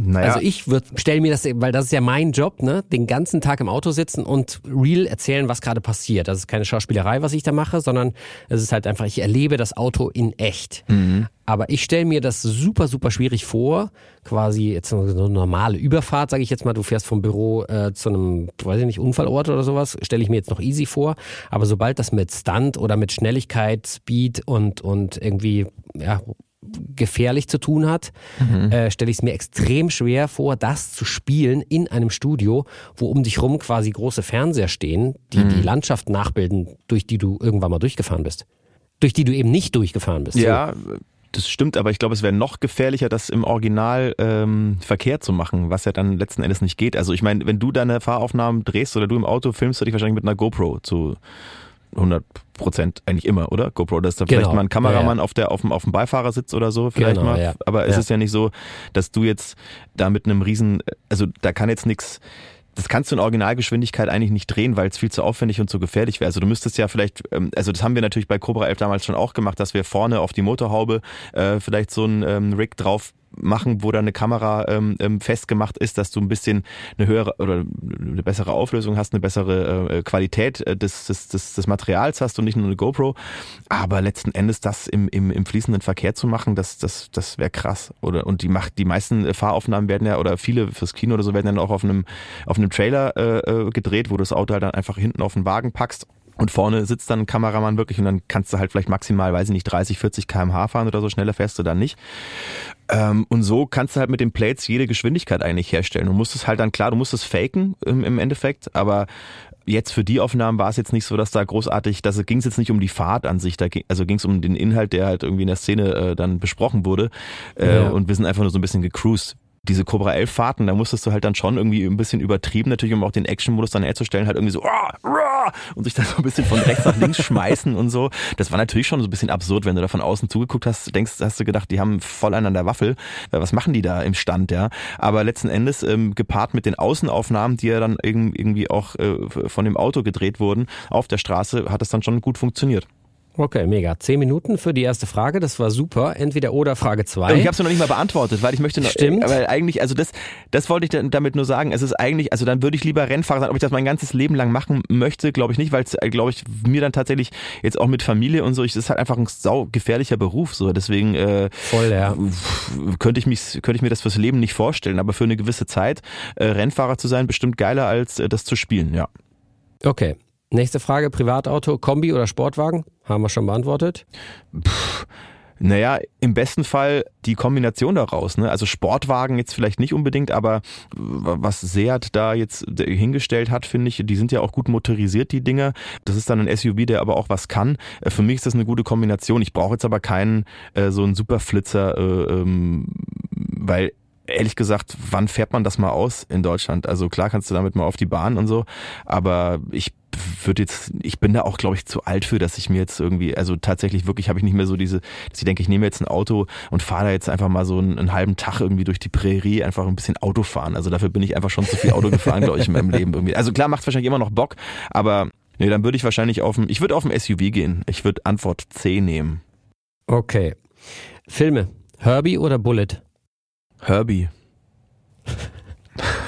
Naja.
Also ich stelle mir das, weil das ist ja mein Job, ne, den ganzen Tag im Auto sitzen und real erzählen, was gerade passiert. Das ist keine Schauspielerei, was ich da mache, sondern es ist halt einfach, ich erlebe das Auto in echt.
Mhm.
Aber ich stelle mir das super, super schwierig vor, quasi jetzt so eine normale Überfahrt, sage ich jetzt mal, du fährst vom Büro äh, zu einem, weiß ich nicht, Unfallort oder sowas, stelle ich mir jetzt noch easy vor. Aber sobald das mit Stunt oder mit Schnelligkeit, Speed und, und irgendwie, ja, gefährlich zu tun hat,
Mhm.
äh, stelle ich es mir extrem schwer vor, das zu spielen in einem Studio, wo um dich rum quasi große Fernseher stehen, die
Mhm.
die Landschaft nachbilden, durch die du irgendwann mal durchgefahren bist. Durch die du eben nicht durchgefahren bist.
Ja, das stimmt, aber ich glaube, es wäre noch gefährlicher, das im Original ähm, Verkehr zu machen, was ja dann letzten Endes nicht geht. Also ich meine, wenn du deine Fahraufnahmen drehst oder du im Auto filmst, du dich wahrscheinlich mit einer GoPro zu 100 Prozent eigentlich immer, oder? GoPro, dass da
Genau.
vielleicht mal ein Kameramann
Ja,
auf der auf dem auf dem Beifahrersitz oder so vielleicht
Genau,
mal.
ja.
Aber es
Ja.
ist ja nicht so, dass du jetzt da mit einem riesen, also da kann jetzt nichts das kannst du in Originalgeschwindigkeit eigentlich nicht drehen, weil es viel zu aufwendig und zu gefährlich wäre. Also du müsstest ja vielleicht, ähm, also das haben wir natürlich bei Cobra 11 damals schon auch gemacht, dass wir vorne auf die Motorhaube äh, vielleicht so ein ähm, Rig drauf machen, wo dann eine Kamera ähm, ähm, festgemacht ist, dass du ein bisschen eine höhere oder eine bessere Auflösung hast, eine bessere äh, Qualität äh, des, des, des, des Materials hast und nicht nur eine GoPro. Aber letzten Endes das im, im, im fließenden Verkehr zu machen, das, das, das wäre krass. Oder und die macht die meisten Fahraufnahmen werden ja oder viele fürs Kino oder so werden dann auch auf einem auf einem Trailer äh, äh, gedreht, wo du das Auto halt dann einfach hinten auf den Wagen packst. Und vorne sitzt dann ein Kameramann wirklich und dann kannst du halt vielleicht maximal, weiß ich nicht, 30, 40 kmh fahren oder so, schneller fährst du dann nicht. Ähm, und so kannst du halt mit den Plates jede Geschwindigkeit eigentlich herstellen. Du musst es halt dann, klar, du musst es faken im, Endeffekt, aber jetzt für die Aufnahmen war es jetzt nicht so, dass da großartig, dass ging es jetzt nicht um die Fahrt an sich, da ging, also ging es um den Inhalt, der halt irgendwie in der Szene äh, dann besprochen wurde. Äh,
Ja.
Und wir sind einfach nur so ein bisschen gecruised. Diese Cobra 11 Fahrten, da musstest du halt dann schon irgendwie ein bisschen übertrieben, natürlich, um auch den Action-Modus dann herzustellen, halt irgendwie so und sich dann so ein bisschen von rechts nach links schmeißen und so. Das war natürlich schon so ein bisschen absurd, wenn du da von außen zugeguckt hast, denkst, hast du gedacht, die haben voll einen an der Waffel. Äh, Was machen die da im Stand, ja? Aber letzten Endes, ähm, gepaart mit den Außenaufnahmen, die ja dann irg- irgendwie auch äh, von dem Auto gedreht wurden, auf der Straße, hat es dann schon gut funktioniert.
Okay, mega. Zehn Minuten für die erste Frage, das war super. Entweder oder Frage zwei.
Ich habe es noch nicht mal beantwortet, weil ich möchte noch,
Stimmt.
weil eigentlich, also das, das wollte ich damit nur sagen. Es ist eigentlich, also dann würde ich lieber Rennfahrer sein. Ob ich das mein ganzes Leben lang machen möchte, glaube ich nicht, weil es, glaube ich, mir dann tatsächlich jetzt auch mit Familie und so, ich, das ist halt einfach ein sau gefährlicher Beruf. So, deswegen äh,
Voll, ja.
könnte ich mich, könnte ich mir das fürs Leben nicht vorstellen. Aber für eine gewisse Zeit äh, Rennfahrer zu sein, bestimmt geiler als äh, das zu spielen. Ja.
Okay. Nächste Frage, Privatauto, Kombi oder Sportwagen? Haben wir schon beantwortet.
Naja, im besten Fall die Kombination daraus. Ne? Also Sportwagen jetzt vielleicht nicht unbedingt, aber was Seat da jetzt hingestellt hat, finde ich, die sind ja auch gut motorisiert, die Dinger. Das ist dann ein SUV, der aber auch was kann. Äh, Für mich ist das eine gute Kombination. Ich brauche jetzt aber keinen äh, so einen Superflitzer, äh, ähm, weil ehrlich gesagt, wann fährt man das mal aus in Deutschland? Also klar kannst du damit mal auf die Bahn und so, aber ich würde jetzt, ich bin da auch, glaube ich, zu alt für, dass ich mir jetzt irgendwie, also tatsächlich wirklich habe ich nicht mehr so diese, dass ich denke, ich nehme jetzt ein Auto und fahre da jetzt einfach mal so einen, einen halben Tag irgendwie durch die Prärie, einfach ein bisschen Auto fahren. Also dafür bin ich einfach schon zu viel Auto gefahren, glaube ich, in meinem Leben irgendwie. Also klar macht es wahrscheinlich immer noch Bock, aber nee, dann würde ich wahrscheinlich auf ein, ich würde auf ein SUV gehen. Ich würde Antwort C nehmen.
Okay. Filme, Herbie oder Bullet?
Herbie.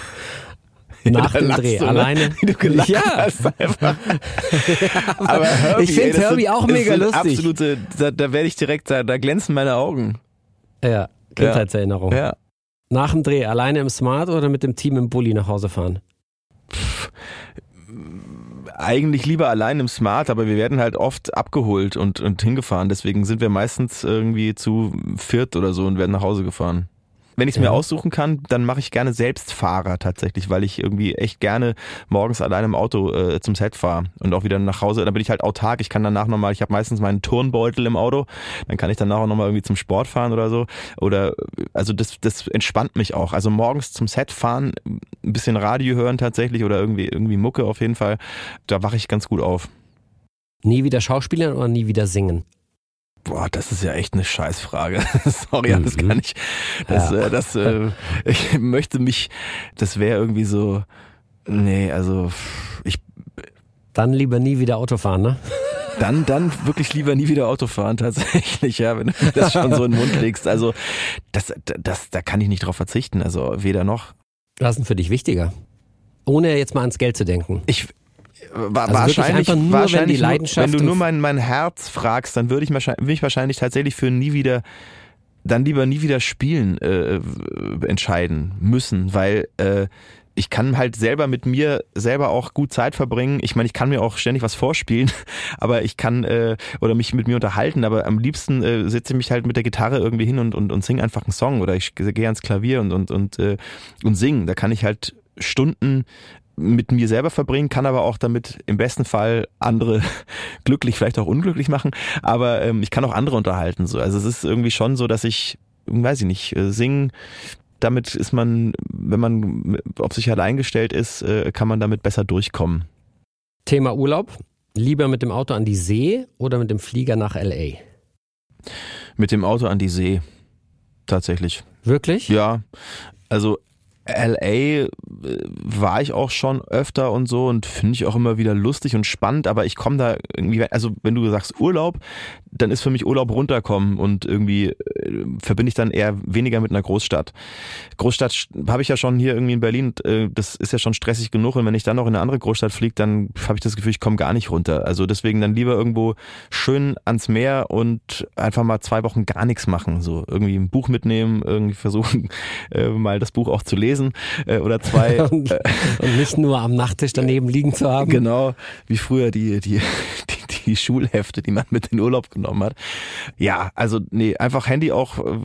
Nach dem Dreh,
du, ne?
alleine.
Wie du gelacht
Ja.
hast einfach. Aber Herbie,
Ich find
ey, das
Herbie auch mega lustig.
Absolute, da, da werde ich direkt, da, da glänzen meine Augen.
Ja, Kindheitserinnerung.
Ja.
Nach dem Dreh, alleine im Smart oder mit dem Team im Bulli nach Hause fahren?
Eigentlich lieber allein im Smart, aber wir werden halt oft abgeholt und, und hingefahren. Deswegen sind wir meistens irgendwie zu viert oder so und werden nach Hause gefahren. Wenn ich es mir
Ja.
aussuchen kann, dann mache ich gerne selbst Fahrer tatsächlich, weil ich irgendwie echt gerne morgens allein im Auto äh, zum Set fahre und auch wieder nach Hause. Dann bin ich halt autark. Ich kann danach nochmal, ich habe meistens meinen Turnbeutel im Auto, dann kann ich danach auch nochmal irgendwie zum Sport fahren oder so. Oder also das, das entspannt mich auch. Also morgens zum Set fahren, ein bisschen Radio hören tatsächlich oder irgendwie, irgendwie Mucke auf jeden Fall, da wache ich ganz gut auf.
Nie wieder Schauspielern oder nie wieder singen?
Boah, das ist ja echt eine Scheißfrage. Sorry, das
Mhm.
kann ich. Das,
Ja.
äh, das, äh, ich möchte mich, das wäre irgendwie so, nee, also ich,
Dann lieber nie wieder Auto fahren, ne?
Dann, dann wirklich lieber nie wieder Auto fahren, tatsächlich, ja, wenn du das schon so in den Mund legst. Also, das, das, da kann ich nicht drauf verzichten, also weder noch.
Was ist denn für dich wichtiger? Ohne jetzt mal ans Geld zu denken.
Ich, wa also wahrscheinlich, nur, wahrscheinlich wenn, wenn, du nur mein, mein Herz fragst, dann würde ich, wahrscheinlich, ich wahrscheinlich tatsächlich für nie wieder dann lieber nie wieder spielen äh, entscheiden müssen, weil äh, ich kann halt selber mit mir selber auch gut Zeit verbringen. Ich meine, ich kann mir auch ständig was vorspielen, aber ich kann äh, oder mich mit mir unterhalten, aber am liebsten äh, setze ich mich halt mit der Gitarre irgendwie hin und, und, und sing einfach einen Song oder ich gehe ans Klavier und, und, und, äh, und singen. Da kann ich halt Stunden mit mir selber verbringen, kann aber auch damit im besten Fall andere glücklich, vielleicht auch unglücklich machen. Aber ähm, ich kann auch andere unterhalten. So. Also es ist irgendwie schon so, dass ich, weiß ich nicht, äh, singen, damit ist man, wenn man auf sich allein gestellt ist, äh, kann man damit besser durchkommen.
Thema Urlaub. Lieber mit dem Auto an die See oder mit dem Flieger nach LA?
Mit dem Auto an die See. Tatsächlich.
Wirklich?
Ja. Also LA äh, war ich auch schon öfter und so und finde ich auch immer wieder lustig und spannend, aber ich komme da irgendwie, also wenn du sagst Urlaub, dann ist für mich Urlaub runterkommen und irgendwie äh, verbinde ich dann eher weniger mit einer Großstadt. Großstadt habe ich ja schon hier irgendwie in Berlin, äh, das ist ja schon stressig genug und wenn ich dann noch in eine andere Großstadt fliege, dann habe ich das Gefühl, ich komme gar nicht runter. Also deswegen dann lieber irgendwo schön ans Meer und einfach mal zwei Wochen gar nichts machen, so irgendwie ein Buch mitnehmen, irgendwie versuchen äh, mal das Buch auch zu lesen äh, oder zwei.
und, und nicht nur am Nachttisch daneben liegen zu haben.
Genau, wie früher die, die, die die Schulhefte, die man mit in den Urlaub genommen hat. Ja, also nee, einfach Handy auch äh,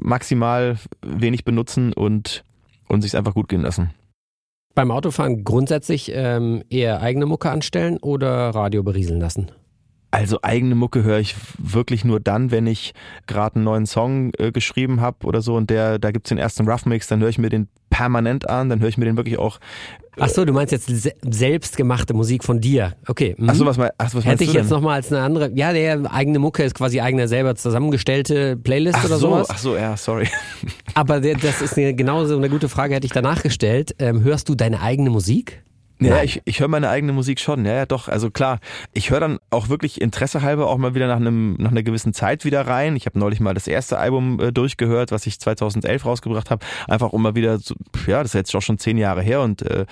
maximal wenig benutzen und, und sich einfach gut gehen lassen.
Beim Autofahren grundsätzlich ähm, eher eigene Mucke anstellen oder Radio berieseln lassen?
Also eigene Mucke höre ich wirklich nur dann, wenn ich gerade einen neuen Song äh, geschrieben habe oder so und der, da gibt's den ersten Rough Mix, dann höre ich mir den permanent an, dann höre ich mir den wirklich auch.
Äh, ach so, du meinst jetzt se selbstgemachte Musik von dir? Okay.
Mhm. Ach so, was, mein, ach, was
Hätte ich jetzt nochmal als eine andere. Ja, der eigene Mucke ist quasi eigene selber zusammengestellte Playlist
ach
oder
so,
sowas.
Ach so, ja, sorry.
Aber der, das ist eine, genauso eine gute Frage, hätte ich danach gestellt. Ähm, hörst du deine eigene Musik?
Ja, ich, ich höre meine eigene Musik schon, ja, ja doch. Also klar, ich höre dann auch wirklich Interesse halber auch mal wieder nach einem nach einer gewissen Zeit wieder rein. Ich habe neulich mal das erste Album äh, durchgehört, was ich 2011 rausgebracht habe, einfach um mal wieder, zu, ja, das ist jetzt auch schon zehn Jahre her und äh,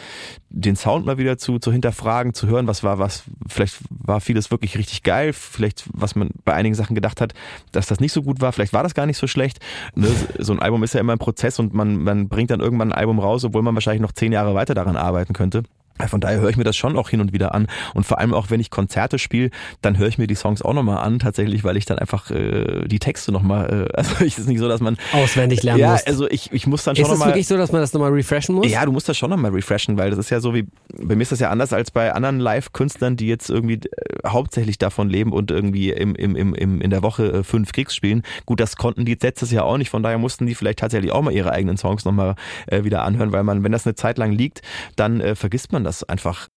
den Sound mal wieder zu zu hinterfragen, zu hören, was war was. Vielleicht war vieles wirklich richtig geil, vielleicht was man bei einigen Sachen gedacht hat, dass das nicht so gut war. Vielleicht war das gar nicht so schlecht. Ne? So ein Album ist ja immer ein Prozess und man man bringt dann irgendwann ein Album raus, obwohl man wahrscheinlich noch zehn Jahre weiter daran arbeiten könnte. Von daher höre ich mir das schon auch hin und wieder an. Und vor allem auch, wenn ich Konzerte spiele, dann höre ich mir die Songs auch nochmal an, tatsächlich, weil ich dann einfach äh, die Texte nochmal, äh, also es ist nicht so, dass man
auswendig lernen
ja,
muss.
Ja, also ich, ich muss dann schon
nochmal. Ist
es
wirklich so, dass man das nochmal refreshen muss?
Ja, du musst das schon nochmal refreshen, weil das ist ja so wie, bei mir ist das ja anders als bei anderen Live-Künstlern, die jetzt irgendwie äh, hauptsächlich davon leben und irgendwie im, im, im, im, in der Woche äh, fünf Kriegs spielen. Gut, das konnten die letztes Jahr auch nicht, von daher mussten die vielleicht tatsächlich auch mal ihre eigenen Songs nochmal äh, wieder anhören, weil man, wenn das eine Zeit lang liegt, dann äh, vergisst man das einfach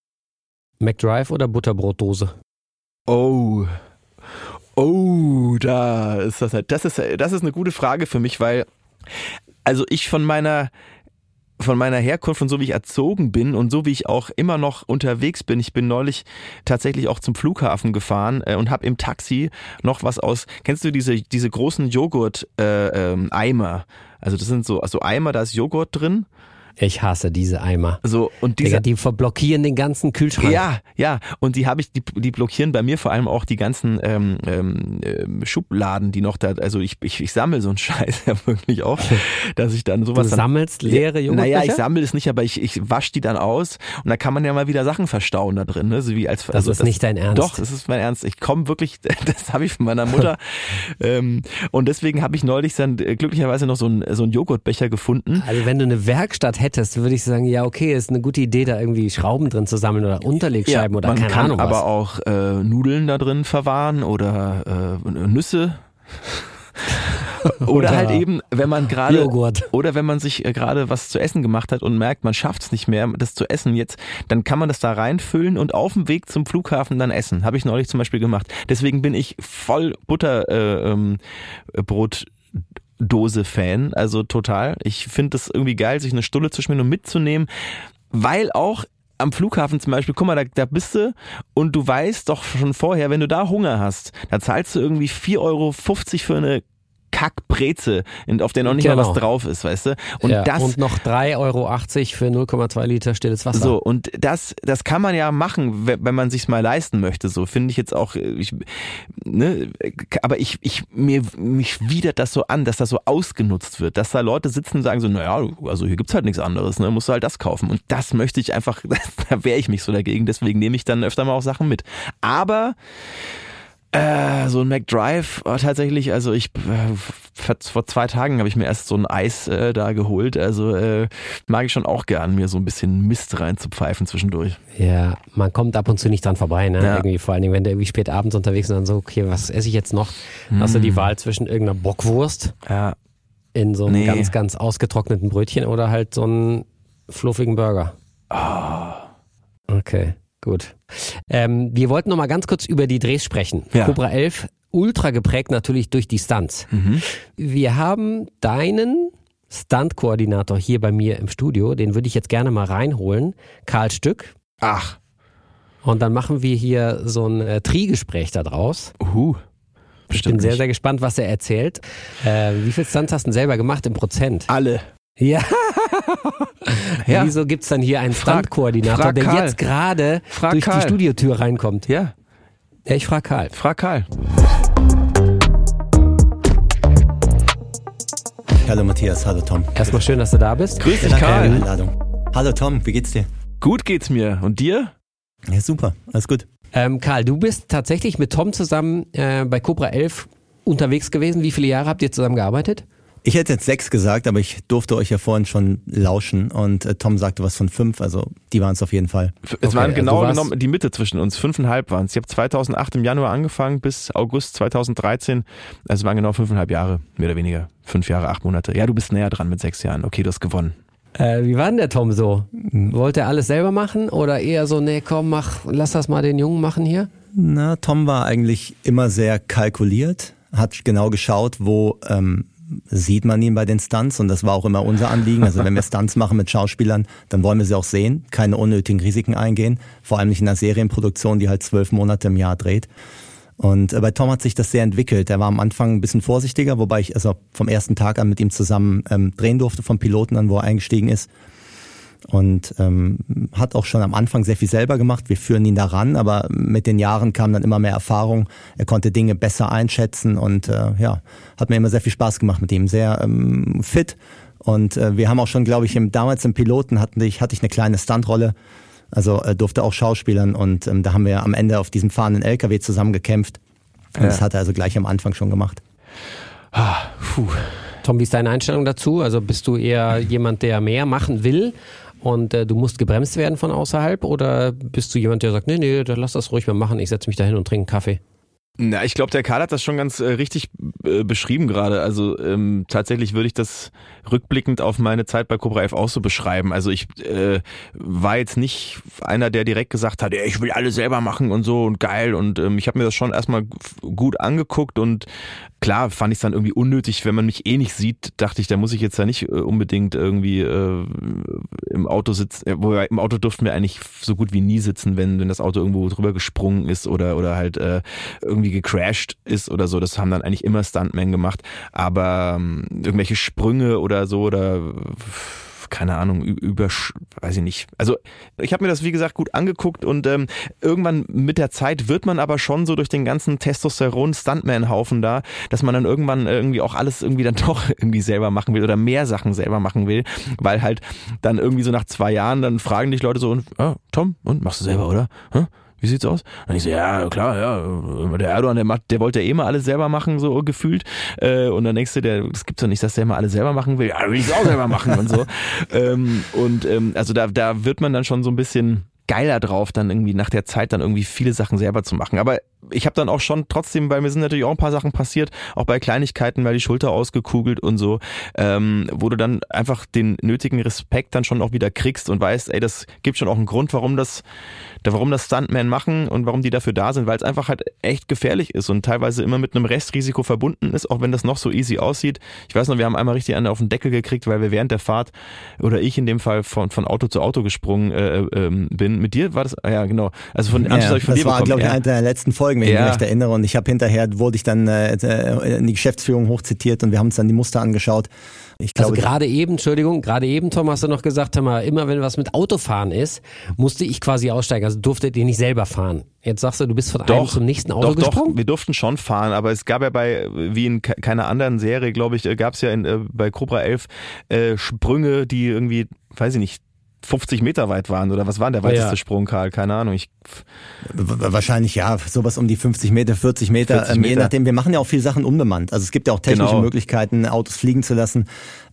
McDrive oder Butterbrotdose?
Oh. Oh, da ist das halt. Das ist, das ist eine gute Frage für mich, weil, also ich von meiner, von meiner Herkunft und so wie ich erzogen bin und so wie ich auch immer noch unterwegs bin. Ich bin neulich tatsächlich auch zum Flughafen gefahren äh, und habe im Taxi noch was aus. Kennst du diese diese großen Joghurt äh, ähm, Eimer? Also das sind so also Eimer, da ist Joghurt drin
ich hasse diese Eimer.
So und diese,
Digga, die verblockieren den ganzen Kühlschrank.
Ja, ja. Und die habe ich, die, die blockieren bei mir vor allem auch die ganzen ähm, ähm, Schubladen, die noch da. Also ich, ich, ich sammle so einen Scheiß ja wirklich auch, dass ich dann sowas.
Du sammelst dann, leere Joghurtbecher?
Naja, ich sammle es nicht, aber ich, ich wasche die dann aus und da kann man ja mal wieder Sachen verstauen da drin, ne? So wie als,
das also, ist das, nicht dein Ernst.
Doch, das ist mein Ernst. Ich komme wirklich, das habe ich von meiner Mutter. ähm, und deswegen habe ich neulich dann äh, glücklicherweise noch so einen, so einen Joghurtbecher gefunden.
Also wenn du eine Werkstatt hättest, würde ich sagen, ja, okay, ist eine gute Idee, da irgendwie Schrauben drin zu sammeln oder Unterlegscheiben ja, oder keine
Ahnung.
Man kann
aber auch äh, Nudeln da drin verwahren oder äh, Nüsse. oder, oder, halt eben, wenn man gerade oder wenn man sich äh, gerade was zu essen gemacht hat und merkt, man schafft es nicht mehr, das zu essen jetzt, dann kann man das da reinfüllen und auf dem Weg zum Flughafen dann essen. Habe ich neulich zum Beispiel gemacht. Deswegen bin ich voll Butterbrot äh, ähm, Brot Dose-Fan, also total. Ich finde das irgendwie geil, sich eine Stulle zu schmieren und mitzunehmen, weil auch am Flughafen zum Beispiel, guck mal, da, da bist du und du weißt doch schon vorher, wenn du da Hunger hast, da zahlst du irgendwie 4,50 Euro für eine Kackbreze, auf der noch nicht
Genau.
mal was drauf ist, weißt du? Und
ja,
das
und noch 3,80 Euro für 0,2 Liter stilles Wasser.
so, und das, das kann man ja machen, wenn man sich's mal leisten möchte. So finde ich jetzt auch, äh, ich, ne, aber ich, ich, mir, mich widert das so an, dass das so ausgenutzt wird, dass da Leute sitzen und sagen so, naja, also hier gibt's halt nichts anderes, ne, musst du halt das kaufen. Und das möchte ich einfach, da wehre ich mich so dagegen, deswegen nehme ich dann öfter mal auch Sachen mit. Aber, äh, so ein McDrive war tatsächlich, also ich äh, vor- zwei Tagen habe ich mir erst so ein Eis äh, da geholt. Also äh, mag ich schon auch gern, mir so ein bisschen Mist reinzupfeifen zwischendurch.
Ja, man kommt ab und zu nicht dran vorbei, ne?
Ja.
Irgendwie vor allen Dingen, wenn du irgendwie spät abends unterwegs bist und dann so, okay, was esse ich jetzt noch? Dann Hast du die Wahl zwischen irgendeiner Bockwurst
Ja,
in so einem
Nee.
ganz, ganz ausgetrockneten Brötchen oder halt so einen fluffigen Burger. Okay, gut. Ähm, wir wollten noch mal ganz kurz über die Drehs sprechen.
Ja.
Cobra 11, ultra geprägt natürlich durch die Stunts. Wir haben deinen Stunt-Koordinator hier bei mir im Studio, den würde ich jetzt gerne mal reinholen. Karl Stück.
ach,
Und dann machen wir hier so ein äh, Tri-Gespräch da draus.
uh,
Ich
bestimmt
bin sehr, sehr gespannt, was er erzählt. Äh, wie viel Stunts hast du denn selber gemacht im Prozent?
alle.
Ja.
Ja.
Wieso gibt's dann hier einen
frag
der
Karl.
jetzt gerade durch die
Karl.
Studiotür reinkommt?
Ja,
Ja, ich frage Karl.
frag Karl.
Hallo Matthias, hallo Tom.
Erstmal schön, dass du da bist.
Grüß dich,
Danke für die
Karl.
Einladung. Hallo Tom, wie geht's dir?
Gut geht's mir. Und dir?
Ja, super, alles gut.
Ähm, Karl, du bist tatsächlich mit Tom zusammen äh, bei Cobra 11 unterwegs gewesen. Wie viele Jahre habt ihr zusammen gearbeitet?
Ich hätte jetzt sechs gesagt, aber ich durfte euch ja vorhin schon lauschen und äh, Tom sagte was von fünf, also die waren es auf jeden Fall.
Es
Okay,
waren
also
genau
warst-
genommen die Mitte zwischen uns. Fünfeinhalb waren es. Ich habe 2008 im Januar angefangen bis August 2013. Also es waren genau fünfeinhalb Jahre, mehr oder weniger. Fünf Jahre, acht Monate. Ja, du bist näher dran mit sechs Jahren. Okay, du hast gewonnen.
Äh, wie war denn der Tom so? Wollte er alles selber machen oder eher so, nee, komm, mach, lass das mal den Jungen machen hier?
Na, Tom war eigentlich immer sehr kalkuliert, hat genau geschaut, wo ähm, sieht man ihn bei den Stunts und das war auch immer unser Anliegen. Also wenn wir Stunts machen mit Schauspielern, dann wollen wir sie auch sehen, keine unnötigen Risiken eingehen, vor allem nicht in einer Serienproduktion, die halt zwölf Monate im Jahr dreht. Und äh, bei Tom hat sich das sehr entwickelt. Er war am Anfang ein bisschen vorsichtiger, wobei ich also vom ersten Tag an mit ihm zusammen ähm, drehen durfte, vom Piloten an, wo er eingestiegen ist und ähm, hat auch schon am Anfang sehr viel selber gemacht. Wir führen ihn daran, aber mit den Jahren kam dann immer mehr Erfahrung. Er konnte Dinge besser einschätzen und äh, ja, hat mir immer sehr viel Spaß gemacht mit ihm. Sehr ähm, fit und äh, wir haben auch schon, glaube ich, im, damals im Piloten hatten ich, hatte ich eine kleine Stuntrolle. Also äh, durfte auch schauspielern und ähm, da haben wir am Ende auf diesem fahrenden LKW zusammen gekämpft. Und
Ja.
das hat er also gleich am Anfang schon gemacht.
Ah, puh.
Tom, wie ist deine Einstellung dazu? Also bist du eher jemand, der mehr machen will und äh, du musst gebremst werden von außerhalb oder bist du jemand, der sagt, nee, nee, dann lass das ruhig mal machen, ich setze mich da hin und trinke einen Kaffee?
Na, ich glaube, der Karl hat das schon ganz äh, richtig äh, beschrieben gerade. Also ähm, tatsächlich würde ich das rückblickend auf meine Zeit bei Cobra 11 auch so beschreiben. Also ich äh, war jetzt nicht einer, der direkt gesagt hat, ja, ich will alles selber machen und so und geil. Und ähm, ich habe mir das schon erstmal f- gut angeguckt und klar fand ich es dann irgendwie unnötig, wenn man mich eh nicht sieht, dachte ich, da muss ich jetzt ja nicht äh, unbedingt irgendwie äh, im Auto sitzen. Äh, wobei im Auto durften wir eigentlich so gut wie nie sitzen, wenn, wenn das Auto irgendwo drüber gesprungen ist oder, oder halt äh, irgendwie gecrashed ist oder so. Das haben dann eigentlich immer Stuntmen gemacht. Aber ähm, irgendwelche Sprünge oder so oder äh, keine Ahnung, über, weiß ich nicht. Also ich habe mir das, wie gesagt, gut angeguckt und ähm, irgendwann mit der Zeit wird man aber schon so durch den ganzen Testosteron-Stuntman-Haufen da, dass man dann irgendwann irgendwie auch alles irgendwie dann doch irgendwie selber machen will oder mehr Sachen selber machen will, weil halt dann irgendwie so nach zwei Jahren dann fragen dich Leute so, und, ah, Tom, und machst du selber, oder? Hä? Wie sieht's aus? Und ich so, ja, klar, ja, der Erdogan, der macht, der wollte ja eh mal alles selber machen, so gefühlt. Äh, und dann denkst du, der, das gibt's doch nicht, dass der mal alles selber machen will. Ja, will ich auch selber machen und so. ähm, und ähm, also da, da wird man dann schon so ein bisschen geiler drauf, dann irgendwie nach der Zeit dann irgendwie viele Sachen selber zu machen. Aber ich habe dann auch schon trotzdem, weil mir sind natürlich auch ein paar Sachen passiert, auch bei Kleinigkeiten, mal die Schulter ausgekugelt und so, ähm, wo du dann einfach den nötigen Respekt dann schon auch wieder kriegst und weißt, ey, das gibt schon auch einen Grund, warum das, warum das Stuntmen machen und warum die dafür da sind, weil es einfach halt echt gefährlich ist und teilweise immer mit einem Restrisiko verbunden ist, auch wenn das noch so easy aussieht. Ich weiß noch, wir haben einmal richtig einen auf den Deckel gekriegt, weil wir während der Fahrt oder ich in dem Fall von, von Auto zu Auto gesprungen äh, äh, bin. Mit dir war das, ja genau. Also von,
ja,
Anschluss ich von
das
dir
war, glaube ich,
ja.
eine der letzten Folgen, wenn ich
Ja.
mich recht erinnere. Und ich habe hinterher, wurde ich dann äh, äh, in die Geschäftsführung hochzitiert und wir haben uns dann die Muster angeschaut. Ich
Also
glaube,
gerade eben, Entschuldigung, gerade eben, Tom, hast du noch gesagt, hör mal, immer wenn was mit Autofahren ist, musste ich quasi aussteigen. Also durftet ihr nicht selber fahren. Jetzt sagst du, du bist von einem zum nächsten Auto
doch,
gesprungen?
Doch, wir durften schon fahren, aber es gab ja bei, wie in ke- keiner anderen Serie, glaube ich, gab es ja in, äh, bei Cobra 11 äh, Sprünge, die irgendwie, weiß ich nicht, 50 Meter weit waren oder was war der weiteste
Ja.
Sprung, Karl? Keine Ahnung. Ich,
Wahrscheinlich ja, sowas um die 50 Meter, 40 Meter,
40
ähm, je
Meter.
nachdem. Wir machen ja auch viele Sachen unbemannt. Also es gibt ja auch technische
Genau.
Möglichkeiten, Autos fliegen zu lassen.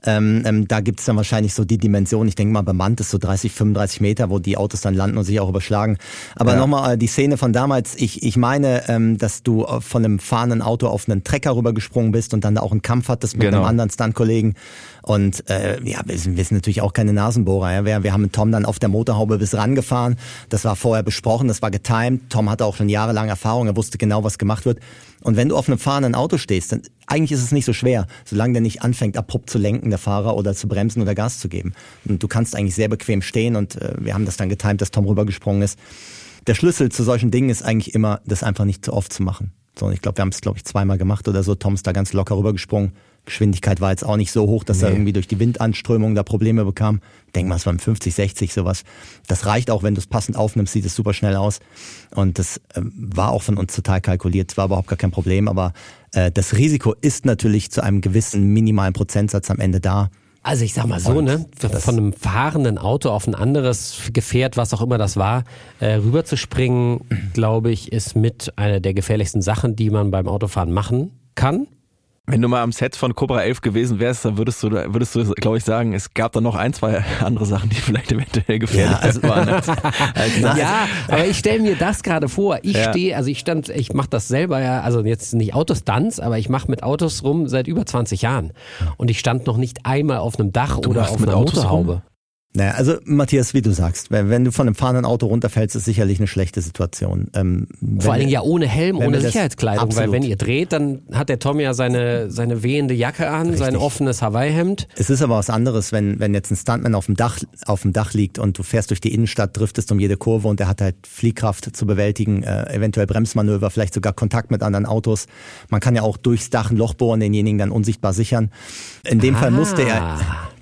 Ähm, ähm, da gibt es dann wahrscheinlich so die Dimension, ich denke mal bemannt ist so 30, 35 Meter, wo die Autos dann landen und sich auch überschlagen. Aber
Ja.
nochmal äh, die Szene von damals, ich, ich meine, ähm, dass du äh, von einem fahrenden Auto auf einen Trecker rübergesprungen bist und dann da auch einen Kampf hattest mit
Genau.
einem anderen Stunt-Kollegen. Und äh, ja, wir sind, wir sind natürlich auch keine Nasenbohrer. Ja. Wir, wir haben mit Tom dann auf der Motorhaube bis rangefahren. Das war vorher besprochen, das war getimed. Tom hatte auch schon jahrelang Erfahrung, er wusste genau, was gemacht wird. Und wenn du auf einem fahrenden Auto stehst, dann eigentlich ist es nicht so schwer, solange der nicht anfängt, abrupt zu lenken, der Fahrer, oder zu bremsen oder Gas zu geben. Und du kannst eigentlich sehr bequem stehen und äh, wir haben das dann getimt, dass Tom rübergesprungen ist. Der Schlüssel zu solchen Dingen ist eigentlich immer, das einfach nicht zu oft zu machen. So, und ich glaube, wir haben es, glaube ich, zweimal gemacht oder so. Tom ist da ganz locker rübergesprungen. Geschwindigkeit war jetzt auch nicht so hoch, dass er irgendwie durch die Windanströmung da Probleme bekam. Denk mal, es waren 50, 60, sowas. Das reicht auch, wenn du es passend aufnimmst, sieht es super schnell aus. Und das ähm, war auch von uns total kalkuliert. Es war überhaupt gar kein Problem, aber äh, das Risiko ist natürlich zu einem gewissen minimalen Prozentsatz am Ende da.
Also ich sag mal so, ne, von einem fahrenden Auto auf ein anderes Gefährt, was auch immer das war, äh, rüberzuspringen, glaube ich, ist mit einer der gefährlichsten Sachen, die man beim Autofahren machen kann.
Wenn du mal am Set von Cobra 11 gewesen wärst, dann würdest du, würdest du, glaube ich, sagen, es gab da noch ein, zwei andere Sachen, die vielleicht eventuell gefährlich
Ja, also-
waren. Als, als.
Ja, aber ich stelle mir das gerade vor. Ich
Ja.
stehe, also ich stand, ich mache das selber ja, also jetzt nicht Autostunts, aber ich mache mit Autos rum seit über 20 Jahren. Und ich stand noch nicht einmal auf einem Dach oder
machst
auf einer
Autos
Motorhaube.
rum?
Naja, also Matthias, wie du sagst, wenn, du von einem fahrenden Auto runterfällst, ist sicherlich eine schlechte Situation. Ähm,
Vor allen Dingen ja ohne Helm, ohne Sicherheitskleidung, weil
absolut.
wenn ihr dreht, dann hat der Tom ja seine, seine wehende Jacke an, sein
Richtig.
offenes Hawaii-Hemd.
Es ist aber was anderes, wenn, wenn jetzt ein Stuntman auf dem Dach, auf dem Dach liegt und du fährst durch die Innenstadt, driftest um jede Kurve und der hat halt Fliehkraft zu bewältigen, äh, eventuell Bremsmanöver, vielleicht sogar Kontakt mit anderen Autos. Man kann ja auch durchs Dach ein Loch bohren, denjenigen dann unsichtbar sichern. In dem Fall musste er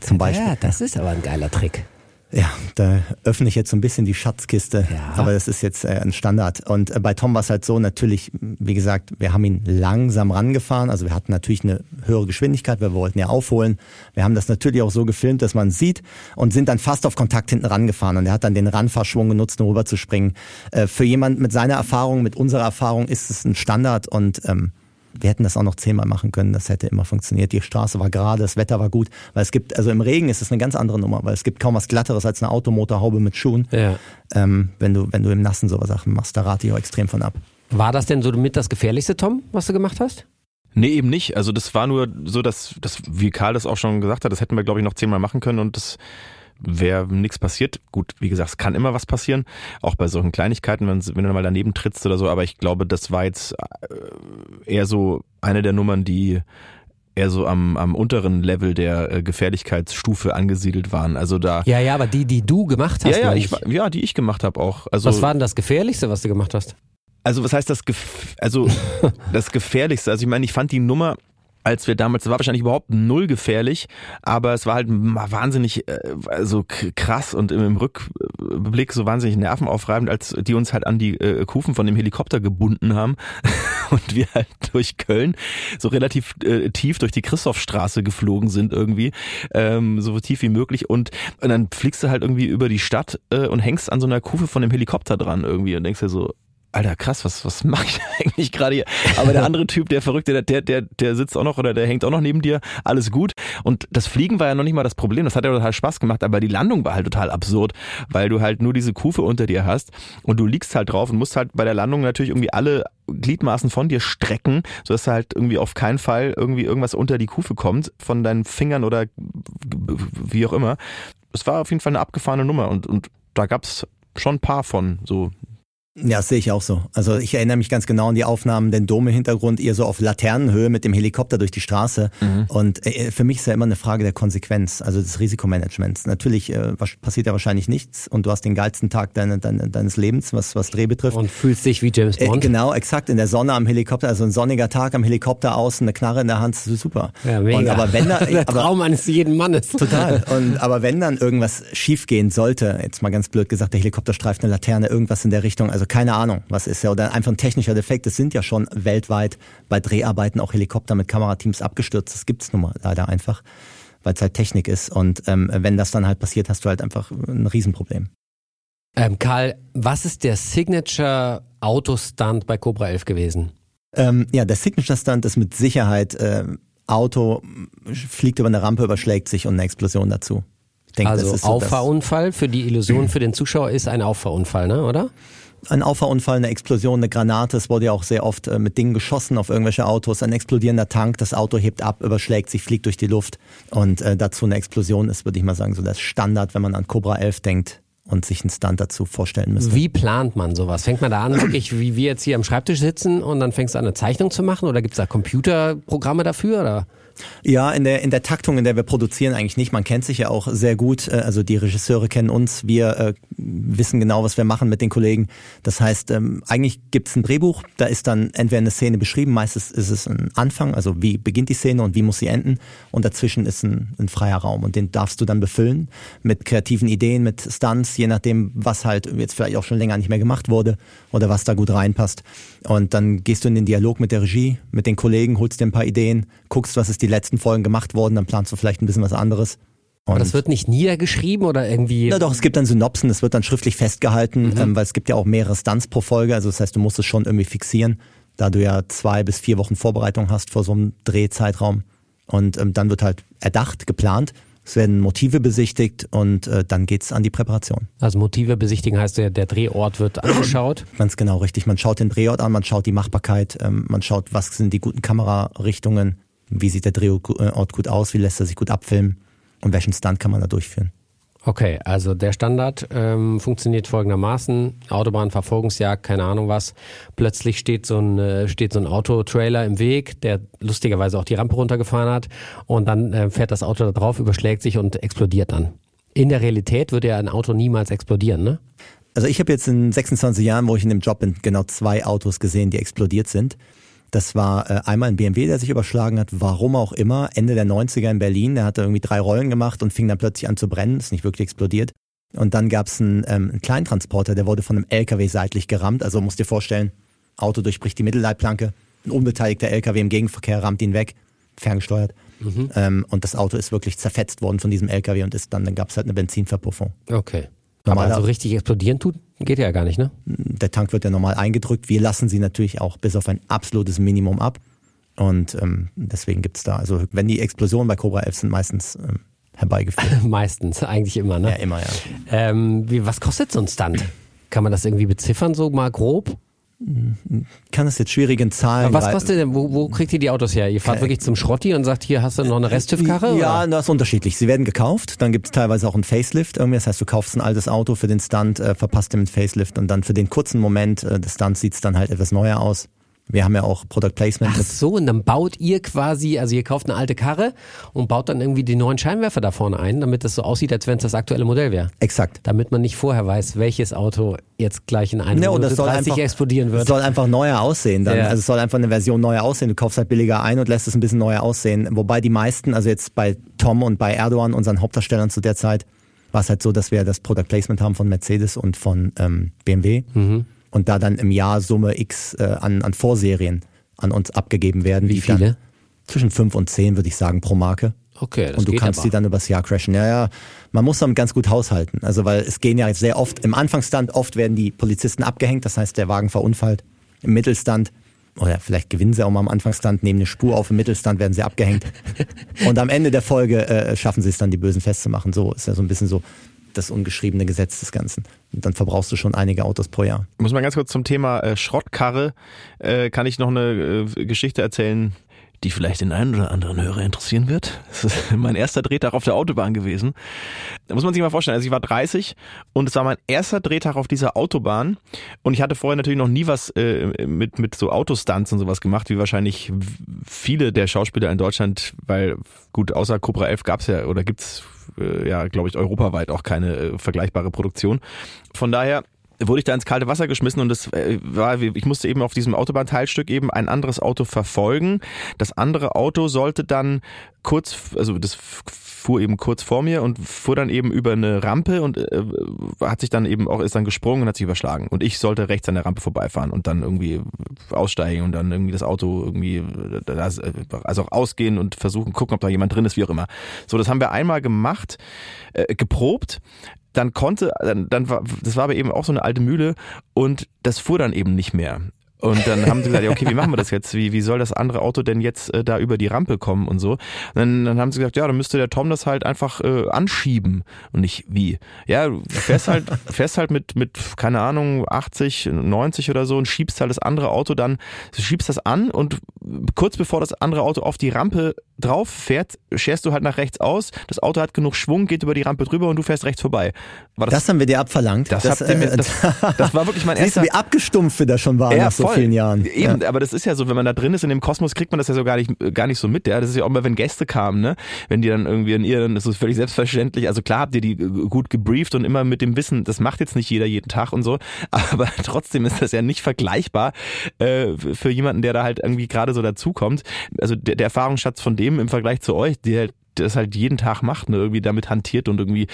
zum Beispiel.
Ja, das ist aber ein geiler Trick.
Ja, da öffne ich jetzt so ein bisschen die Schatzkiste,
Ja.
aber das ist jetzt äh, ein Standard. Und äh, bei Tom war es halt so, natürlich, wie gesagt, wir haben ihn langsam rangefahren, also wir hatten natürlich eine höhere Geschwindigkeit, weil wir wollten ja aufholen. Wir haben das natürlich auch so gefilmt, dass man sieht und sind dann fast auf Kontakt hinten rangefahren und er hat dann den Ranfahrschwung genutzt, um rüberzuspringen. Äh, für jemand mit seiner Erfahrung, mit unserer Erfahrung ist es ein Standard und ähm, wir hätten das auch noch zehnmal machen können, das hätte immer funktioniert. Die Straße war gerade, das Wetter war gut, weil es gibt, also im Regen ist es eine ganz andere Nummer, weil es gibt kaum was glatteres als eine Automotorhaube mit Schuhen.
Ja.
Ähm, wenn du, wenn du im Nassen sowas Sachen machst, da rate ich auch extrem von ab.
War das denn so mit das Gefährlichste, Tom, was du gemacht hast?
Nee, eben nicht. Also das war nur so, dass, dass wie Karl das auch schon gesagt hat, das hätten wir, glaube ich, noch zehnmal machen können und das wäre nichts passiert. Gut, wie gesagt, es kann immer was passieren, auch bei solchen Kleinigkeiten, wenn, wenn du mal daneben trittst oder so, aber ich glaube, das war jetzt äh, eher so eine der Nummern, die eher so am, am unteren Level der äh, Gefährlichkeitsstufe angesiedelt waren. Also da
Ja, ja, aber die, die du gemacht hast,
ja, ja, ich, ja, die ich gemacht habe auch. Also
was war denn das Gefährlichste, was du gemacht hast?
Also was heißt das, Gef also das Gefährlichste? Also ich meine, ich fand die Nummer, als wir damals, das war wahrscheinlich überhaupt null gefährlich, aber es war halt wahnsinnig, äh, k- krass und im, im Rückblick so wahnsinnig nervenaufreibend, als die uns halt an die äh, Kufen von dem Helikopter gebunden haben und wir halt durch Köln so relativ äh, tief durch die Christophstraße geflogen sind irgendwie, ähm, so tief wie möglich und, und dann fliegst du halt irgendwie über die Stadt äh, und hängst an so einer Kufe von dem Helikopter dran irgendwie und denkst dir so, Alter, krass, was, was mache ich eigentlich gerade hier? Aber der andere Typ, der Verrückte, der, der, der sitzt auch noch oder der hängt auch noch neben dir, alles gut. Und das Fliegen war ja noch nicht mal das Problem, das hat ja total Spaß gemacht, aber die Landung war halt total absurd, weil du halt nur diese Kufe unter dir hast und du liegst halt drauf und musst halt bei der Landung natürlich irgendwie alle Gliedmaßen von dir strecken, sodass halt irgendwie auf keinen Fall irgendwie irgendwas unter die Kufe kommt, von deinen Fingern oder wie auch immer. Es war auf jeden Fall eine abgefahrene Nummer und, und da gab's schon ein paar von, so
ja, das sehe ich auch so. Also ich erinnere mich ganz genau an die Aufnahmen, den Dom im Hintergrund, ihr so auf Laternenhöhe mit dem Helikopter durch die Straße. Mhm. Und äh, für mich ist ja immer eine Frage der Konsequenz, also des Risikomanagements. Natürlich äh, passiert ja wahrscheinlich nichts und du hast den geilsten Tag deine, deine, deines Lebens, was, was Dreh betrifft.
Und fühlst dich wie James Bond.
Äh, genau, exakt, in der Sonne am Helikopter, also ein sonniger Tag am Helikopter außen, eine Knarre in der Hand, das ist super.
Ja, mega. Und,
aber wenn da,
der
aber,
Traum eines jeden Mannes.
Total. Und, aber wenn dann irgendwas schiefgehen sollte, jetzt mal ganz blöd gesagt, der Helikopter streift eine Laterne, irgendwas in der Richtung, also keine Ahnung, was ist ja oder einfach ein technischer Defekt. Es sind ja schon weltweit bei Dreharbeiten auch Helikopter mit Kamerateams abgestürzt. Das gibt's nun mal leider einfach, weil es halt Technik ist. Und ähm, wenn das dann halt passiert, hast du halt einfach ein Riesenproblem.
Ähm, Karl, was ist der Signature Autostunt bei Cobra 11 gewesen?
Ähm, ja, der Signature Stunt ist mit Sicherheit äh, Auto fliegt über eine Rampe, überschlägt sich und eine Explosion dazu.
Denke, also so Auffahrunfall für die Illusion für den Zuschauer ist ein Auffahrunfall, ne, oder?
Ein Auffahrunfall, eine Explosion, eine Granate. Es wurde ja auch sehr oft äh, mit Dingen geschossen auf irgendwelche Autos. Ein explodierender Tank, das Auto hebt ab, überschlägt sich, fliegt durch die Luft. Und äh, dazu eine Explosion ist, würde ich mal sagen, so das Standard, wenn man an Cobra 11 denkt und sich einen Stunt dazu vorstellen müsste.
Wie plant man sowas? Fängt man da an, wirklich wie wir jetzt hier am Schreibtisch sitzen und dann fängst du an, eine Zeichnung zu machen? Oder gibt es da Computerprogramme dafür? Oder?
Ja, in der, in der Taktung, in der wir produzieren, eigentlich nicht. Man kennt sich ja auch sehr gut. Äh, also die Regisseure kennen uns. Wir wissen genau, was wir machen mit den Kollegen. Das heißt, ähm, eigentlich gibt es ein Drehbuch. Da ist dann entweder eine Szene beschrieben. Meistens ist es ein Anfang. Also wie beginnt die Szene und wie muss sie enden. Und dazwischen ist ein, ein freier Raum. Und den darfst du dann befüllen mit kreativen Ideen, mit Stunts, je nachdem, was halt jetzt vielleicht auch schon länger nicht mehr gemacht wurde oder was da gut reinpasst. Und dann gehst du in den Dialog mit der Regie, mit den Kollegen, holst dir ein paar Ideen, guckst, was ist die letzten Folgen gemacht worden, dann planst du vielleicht ein bisschen was anderes.
Und Aber das wird nicht niedergeschrieben oder irgendwie?
Na doch, es gibt dann Synopsen, es wird dann schriftlich festgehalten, mhm. ähm, weil es gibt ja auch mehrere Stunts pro Folge, also das heißt, du musst es schon irgendwie fixieren, da du ja zwei bis vier Wochen Vorbereitung hast vor so einem Drehzeitraum. Und ähm, dann wird halt erdacht, geplant es werden Motive besichtigt und äh, dann geht's an die Präparation.
Also Motive besichtigen heißt, der, der Drehort wird angeschaut?
Ganz genau, richtig. Man schaut den Drehort an, man schaut die Machbarkeit, ähm, man schaut, was sind die guten Kamerarichtungen, wie sieht der Drehort gut aus, wie lässt er sich gut abfilmen und welchen Stunt kann man da durchführen.
Okay, also der Standard ähm, funktioniert folgendermaßen: Autobahnverfolgungsjagd, keine Ahnung was. Plötzlich steht so ein äh, steht so ein Autotrailer im Weg, der lustigerweise auch die Rampe runtergefahren hat, und dann äh, fährt das Auto da drauf, überschlägt sich und explodiert dann. In der Realität würde ja ein Auto niemals explodieren, ne?
Also ich habe jetzt in 26 Jahren, wo ich in dem Job bin, genau zwei Autos gesehen, die explodiert sind. Das war äh, einmal ein BMW, der sich überschlagen hat, warum auch immer, Ende der 90er in Berlin. Der hatte irgendwie drei Rollen gemacht und fing dann plötzlich an zu brennen, ist nicht wirklich explodiert. Und dann gab es einen, ähm, einen Kleintransporter, der wurde von einem LKW seitlich gerammt. Also musst dir vorstellen, Auto durchbricht die Mittelleitplanke, ein unbeteiligter LKW im Gegenverkehr rammt ihn weg, ferngesteuert. Mhm. Ähm, und das Auto ist wirklich zerfetzt worden von diesem LKW und ist dann, dann gab es halt eine Benzinverpuffung.
Okay. Aber so richtig explodieren tut, geht ja gar nicht, ne?
Der Tank wird ja normal eingedrückt. Wir lassen sie natürlich auch bis auf ein absolutes Minimum ab. Und ähm, deswegen gibt's da, also wenn die Explosionen bei Cobra 11 sind, meistens ähm, herbeigeführt.
meistens, eigentlich immer, ne?
Ja, immer, ja.
Ähm, wie, was kostet so ein Stunt? Kann man das irgendwie beziffern, so mal grob?
Kann es jetzt schwierig in Zahlen.
Aber was kostet denn, wo, wo kriegt ihr die Autos her? Ihr fahrt wirklich zum Schrotti und sagt, hier hast du noch eine Resttüv-Karre?
Ja, oder? das ist unterschiedlich. Sie werden gekauft, dann gibt es teilweise auch ein Facelift irgendwie. Das heißt, du kaufst ein altes Auto für den Stunt, äh, verpasst dem ein Facelift und dann für den kurzen Moment äh, des Stunts sieht es dann halt etwas neuer aus. Wir haben ja auch Product Placement.
Ach so, und dann baut ihr quasi, also ihr kauft eine alte Karre und baut dann irgendwie die neuen Scheinwerfer da vorne ein, damit das so aussieht, als wenn es das aktuelle Modell wäre.
Exakt.
Damit man nicht vorher weiß, welches Auto jetzt gleich in einem
ja, und das soll einfach,
explodieren wird.
Es soll einfach neuer aussehen dann. Ja. Also es soll einfach eine Version neuer aussehen. Du kaufst halt billiger ein und lässt es ein bisschen neuer aussehen. Wobei die meisten, also jetzt bei Tom und bei Erdogan, unseren Hauptdarstellern zu der Zeit, war es halt so, dass wir das Product Placement haben von Mercedes und von ähm, BMW. Mhm. Und da dann im Jahr Summe X äh, an, an Vorserien an uns abgegeben werden.
Wie viele?
Zwischen fünf und zehn, würde ich sagen, pro Marke.
Okay, das
und du
geht
kannst
aber.
die dann übers Jahr crashen. Ja, ja, man muss damit ganz gut haushalten. Also weil es gehen ja sehr oft, im Anfangsstand oft werden die Polizisten abgehängt, das heißt der Wagen verunfallt. Im Mittelstand, oder vielleicht gewinnen sie auch mal am Anfangsstand, nehmen eine Spur auf, im Mittelstand werden sie abgehängt. und am Ende der Folge äh, schaffen sie es dann, die Bösen festzumachen. So ist ja so ein bisschen so das ungeschriebene Gesetz des Ganzen. Und dann verbrauchst du schon einige Autos pro Jahr.
Muss mal ganz kurz zum Thema äh, Schrottkarre, äh, kann ich noch eine äh, Geschichte erzählen, die vielleicht den einen oder anderen Hörer interessieren wird. Das ist mein erster Drehtag auf der Autobahn gewesen. Da muss man sich mal vorstellen, also ich war 30 und es war mein erster Drehtag auf dieser Autobahn und ich hatte vorher natürlich noch nie was äh, mit, mit so Autostunts und sowas gemacht, wie wahrscheinlich viele der Schauspieler in Deutschland, weil gut, außer Cobra 11 gab's ja oder gibt's ja, glaube ich, europaweit auch keine äh, vergleichbare Produktion. Von daher wurde ich da ins kalte Wasser geschmissen und das äh, war, ich musste eben auf diesem Autobahnteilstück eben ein anderes Auto verfolgen. Das andere Auto sollte dann kurz, also das fuhr eben kurz vor mir und fuhr dann eben über eine Rampe und äh, hat sich dann eben auch, ist dann gesprungen und hat sich überschlagen. Und ich sollte rechts an der Rampe vorbeifahren und dann irgendwie aussteigen und dann irgendwie das Auto irgendwie, also auch ausgehen und versuchen, gucken, ob da jemand drin ist, wie auch immer. So, das haben wir einmal gemacht, äh, geprobt dann konnte, dann, dann war, das war aber eben auch so eine alte Mühle und das fuhr dann eben nicht mehr. Und dann haben sie gesagt, ja, okay, wie machen wir das jetzt? Wie, wie soll das andere Auto denn jetzt äh, da über die Rampe kommen und so? Und dann, dann haben sie gesagt, ja, dann müsste der Tom das halt einfach äh, anschieben. Und nicht wie. Ja, du fährst halt, fährst halt mit, mit, keine Ahnung, 80, 90 oder so und schiebst halt das andere Auto dann, du schiebst das an und kurz bevor das andere Auto auf die Rampe drauf fährt, scherst du halt nach rechts aus, das Auto hat genug Schwung, geht über die Rampe drüber und du fährst rechts vorbei.
War das, das haben wir dir abverlangt.
Das, das, ihr mir, das, das war wirklich mein erster...
wie abgestumpft wir da schon waren
ja,
nach vielen Jahren.
Eben, ja. aber das ist ja so, wenn man da drin ist in dem Kosmos, kriegt man das ja so gar nicht, gar nicht so mit. Ja, das ist ja auch mal, wenn Gäste kamen, ne, wenn die dann irgendwie in ihr, dann ist es völlig selbstverständlich. Also klar habt ihr die gut gebrieft und immer mit dem Wissen, das macht jetzt nicht jeder jeden Tag und so, aber trotzdem ist das ja nicht vergleichbar äh, für jemanden, der da halt irgendwie gerade so dazukommt. Also der, der Erfahrungsschatz von dem im Vergleich zu euch, der das halt jeden Tag macht, ne, irgendwie damit hantiert und irgendwie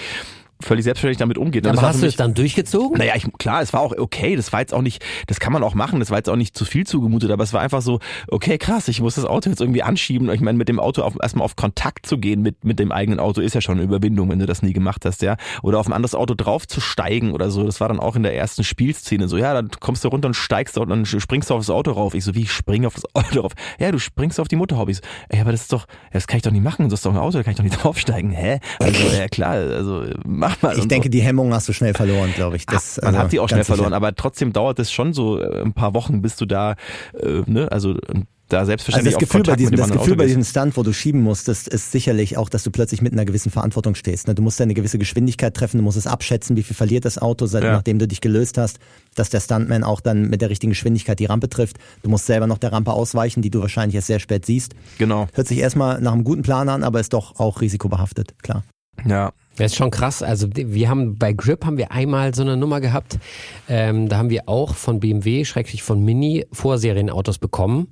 völlig selbstverständlich damit umgeht.
Aber hast du es dann durchgezogen?
Naja, ich, klar, es war auch okay, das war jetzt auch nicht, das kann man auch machen, das war jetzt auch nicht zu viel zugemutet, aber es war einfach so, okay, krass, ich muss das Auto jetzt irgendwie anschieben. Ich meine, mit dem Auto auf, erstmal auf Kontakt zu gehen mit, mit dem eigenen Auto ist ja schon eine Überwindung, wenn du das nie gemacht hast, ja. Oder auf ein anderes Auto draufzusteigen oder so, das war dann auch in der ersten Spielszene so, ja, dann kommst du runter und steigst und dann springst du auf das Auto rauf. Ich so, wie, ich spring auf das Auto rauf? Ja, du springst auf die Motorhobbys. Ey, aber das ist doch, das kann ich doch nicht machen, das ist doch ein Auto, da kann ich doch nicht draufsteigen. Hä? Also, ja klar, also mach mal.
Ich denke, die Hemmung hast du schnell verloren, glaube ich. Das,
Ach, man
also,
hat die auch schnell
ganz sicher.
verloren, aber trotzdem dauert es schon so äh, ein paar Wochen, bis du da, äh, ne, also da
Also
selbstverständlich
das
auf
Gefühl, bei diesem, das Gefühl bei diesem Stunt, wo du schieben musstest, ist sicherlich auch, dass du plötzlich mit einer gewissen Verantwortung stehst. ne? Du musst ja eine gewisse Geschwindigkeit treffen, du musst es abschätzen, wie viel verliert das Auto, seit,
Ja.
nachdem du dich gelöst hast, dass der Stuntman auch dann mit der richtigen Geschwindigkeit die Rampe trifft. Du musst selber noch der Rampe ausweichen, die du wahrscheinlich erst sehr spät siehst.
Genau,
Hört sich erstmal nach einem guten Plan an, aber ist doch auch risikobehaftet, klar.
Ja.
Das ist schon krass. Also wir haben bei Grip haben wir einmal so eine Nummer gehabt. Ähm, da haben wir auch von BMW, schrecklich von Mini, Vorserienautos bekommen.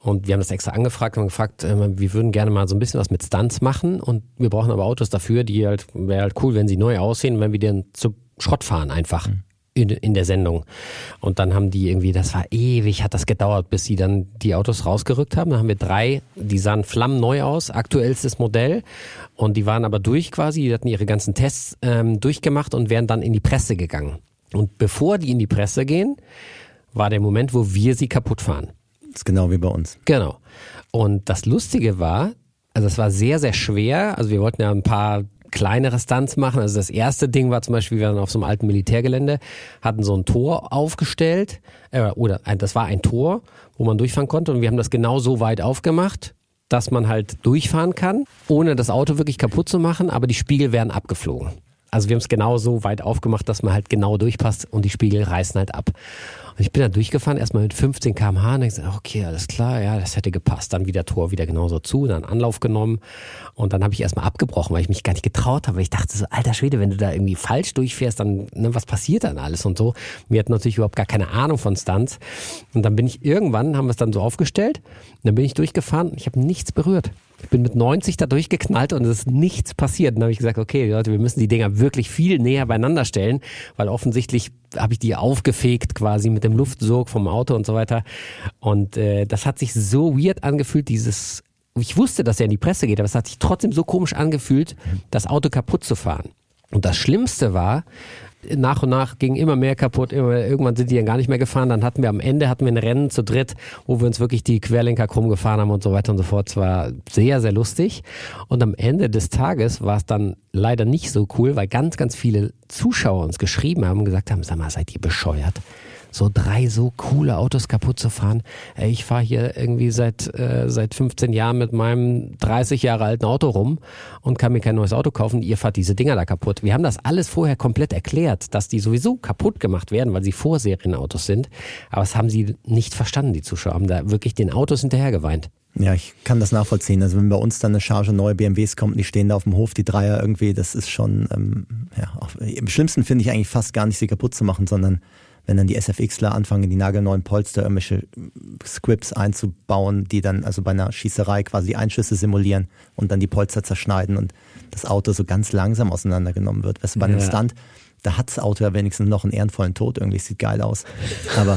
Und wir haben das extra angefragt und gefragt, äh, wir würden gerne mal so ein bisschen was mit Stunts machen und wir brauchen aber Autos dafür, die halt, wäre halt cool, wenn sie neu aussehen, wenn wir den zu Schrott fahren einfach. In, in der Sendung. Und dann haben die irgendwie, das war ewig, hat das gedauert, bis sie dann die Autos rausgerückt haben. Dann haben wir drei, die sahen flammneu aus, aktuellstes Modell. Und die waren aber durch quasi, die hatten ihre ganzen Tests ähm, durchgemacht und wären dann in die Presse gegangen. Und bevor die in die Presse gehen, war der Moment, wo wir sie kaputt fahren.
Das ist genau wie bei uns.
Genau. Und das Lustige war, also es war sehr, sehr schwer. Also wir wollten ja ein paar kleinere Stunts machen. Also das erste Ding war zum Beispiel, wir waren auf so einem alten Militärgelände, hatten so ein Tor aufgestellt, äh, oder ein, das war ein Tor, wo man durchfahren konnte und wir haben das genau so weit aufgemacht, dass man halt durchfahren kann, ohne das Auto wirklich kaputt zu machen, aber die Spiegel werden abgeflogen. Also wir haben es genau so weit aufgemacht, dass man halt genau durchpasst und die Spiegel reißen halt ab. Und ich bin da durchgefahren, erstmal mit 15 km/h und gesagt, okay, alles klar, ja, das hätte gepasst. Dann wieder Tor wieder genauso zu, dann Anlauf genommen und dann habe ich erstmal abgebrochen, weil ich mich gar nicht getraut habe. Ich dachte so, alter Schwede, wenn du da irgendwie falsch durchfährst, dann, ne, was passiert dann alles und so. Wir hatten natürlich überhaupt gar keine Ahnung von Stunts. Und dann bin ich irgendwann, haben wir es dann so aufgestellt, und dann bin ich durchgefahren ich habe nichts berührt. Ich bin mit 90 da durchgeknallt und es ist nichts passiert. Dann habe ich gesagt, okay, Leute, wir müssen die Dinger wirklich viel näher beieinander stellen, weil offensichtlich habe ich die aufgefegt quasi mit dem Luftsog vom Auto und so weiter. Und äh, das hat sich so weird angefühlt, dieses ich wusste, dass er in die Presse geht, aber es hat sich trotzdem so komisch angefühlt, das Auto kaputt zu fahren. Und das Schlimmste war, nach und nach ging immer mehr kaputt, immer, irgendwann sind die dann gar nicht mehr gefahren. Dann hatten wir am Ende hatten wir ein Rennen zu dritt, wo wir uns wirklich die Querlenker krumm gefahren haben und so weiter und so fort. Es war sehr, sehr lustig. Und am Ende des Tages war es dann leider nicht so cool, weil ganz, ganz viele Zuschauer uns geschrieben haben und gesagt haben, sag mal, seid ihr bescheuert? So drei so coole Autos kaputt zu fahren. Ey, ich fahre hier irgendwie seit, äh, seit 15 Jahren mit meinem 30 Jahre alten Auto rum und kann mir kein neues Auto kaufen. Ihr fahrt diese Dinger da kaputt. Wir haben das alles vorher komplett erklärt, dass die sowieso kaputt gemacht werden, weil sie Vorserienautos sind. Aber das haben sie nicht verstanden, die Zuschauer haben da wirklich den Autos hinterher geweint.
Ja, ich kann das nachvollziehen. Also wenn bei uns dann eine Charge neue BMWs kommt, die stehen da auf dem Hof, die Dreier irgendwie, das ist schon, ähm, ja, auf, im schlimmsten finde ich eigentlich fast gar nicht, sie kaputt zu machen, sondern wenn dann die SFXler anfangen, die nagelneuen Polster irgendwelche Scripts einzubauen, die dann also bei einer Schießerei quasi Einschüsse simulieren und dann die Polster zerschneiden und das Auto so ganz langsam auseinandergenommen wird. Weißt du, bei einem ja. Stunt da hat das Auto ja wenigstens noch einen ehrenvollen Tod irgendwie, sieht geil aus. Aber,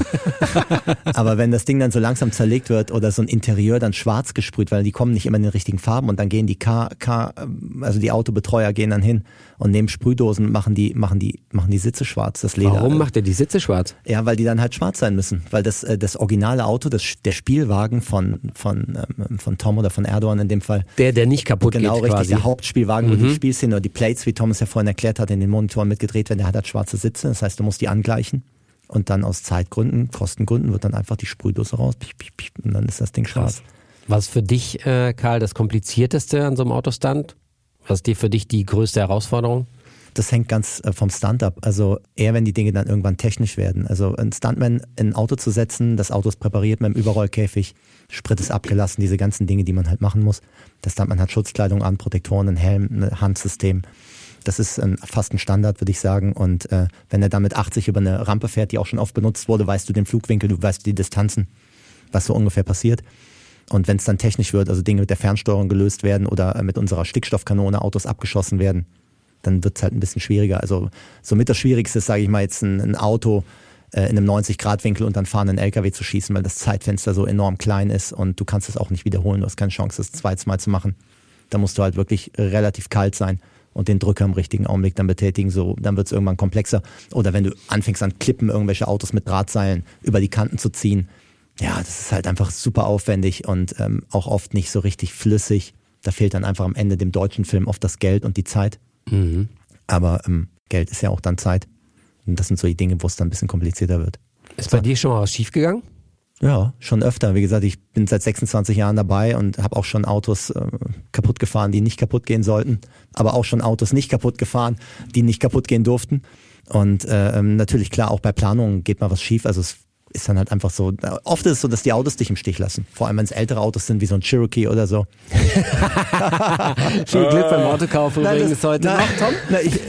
aber wenn das Ding dann so langsam zerlegt wird oder so ein Interieur dann schwarz gesprüht, weil die kommen nicht immer in den richtigen Farben und dann gehen die K, K also die Autobetreuer gehen dann hin und nehmen Sprühdosen machen die, machen die, machen die Sitze schwarz, das Leder.
Warum macht er die Sitze schwarz?
Ja, weil die dann halt schwarz sein müssen, weil das, äh, das originale Auto, das, der Spielwagen von, von, ähm, von Tom oder von Erdogan in dem Fall.
Der, der nicht kaputt
genau,
geht
Genau, richtig,
quasi.
der Hauptspielwagen, mhm. wo die Spielszene oder die Plates, wie Thomas ja vorhin erklärt hat, in den Monitoren mitgedreht werden der hat halt schwarze Sitze, das heißt, du musst die angleichen. Und dann aus Zeitgründen, Kostengründen wird dann einfach die Sprühdose raus und dann ist das Ding schwarz.
Was für dich, äh, Karl, das Komplizierteste an so einem Autostand? Was ist die für dich die größte Herausforderung?
Das hängt ganz äh, vom Stunt ab. Also eher, wenn die Dinge dann irgendwann technisch werden. Also ein Stuntman in ein Auto zu setzen, das Auto ist präpariert mit einem Überrollkäfig, Sprit ist abgelassen, diese ganzen Dinge, die man halt machen muss. Der Stuntman hat Schutzkleidung an, Protektoren, ein Helm, ein Handsystem. Das ist ein, fast ein Standard, würde ich sagen. Und äh, wenn er dann mit 80 über eine Rampe fährt, die auch schon oft benutzt wurde, weißt du den Flugwinkel, du weißt die Distanzen, was so ungefähr passiert. Und wenn es dann technisch wird, also Dinge mit der Fernsteuerung gelöst werden oder äh, mit unserer Stickstoffkanone Autos abgeschossen werden, dann wird es halt ein bisschen schwieriger. Also somit das Schwierigste ist, sage ich mal, jetzt ein, ein Auto äh, in einem 90-Grad-Winkel und dann fahrenden LKW zu schießen, weil das Zeitfenster so enorm klein ist und du kannst es auch nicht wiederholen. Du hast keine Chance, das zweites Mal zu machen. Da musst du halt wirklich relativ kalt sein und den Drücker im richtigen Augenblick dann betätigen, so dann wird es irgendwann komplexer. Oder wenn du anfängst an Klippen irgendwelche Autos mit Drahtseilen über die Kanten zu ziehen, ja, das ist halt einfach super aufwendig und ähm, auch oft nicht so richtig flüssig. Da fehlt dann einfach am Ende dem deutschen Film oft das Geld und die Zeit. Mhm. Aber ähm, Geld ist ja auch dann Zeit. Und das sind so die Dinge, wo es dann ein bisschen komplizierter wird.
Ist bei dir schon mal was schiefgegangen?
Ja, schon öfter. Wie gesagt, ich bin seit 26 Jahren dabei und habe auch schon Autos äh, kaputt gefahren, die nicht kaputt gehen sollten, aber auch schon Autos nicht kaputt gefahren, die nicht kaputt gehen durften. Und äh, ähm, natürlich klar, auch bei Planungen geht mal was schief. Also es ist dann halt einfach so. Oft ist es so, dass die Autos dich im Stich lassen. Vor allem wenn es ältere Autos sind, wie so ein Cherokee oder so.
Viel Glück beim Autokauf übrigens heute
noch, Tom. Na, ich,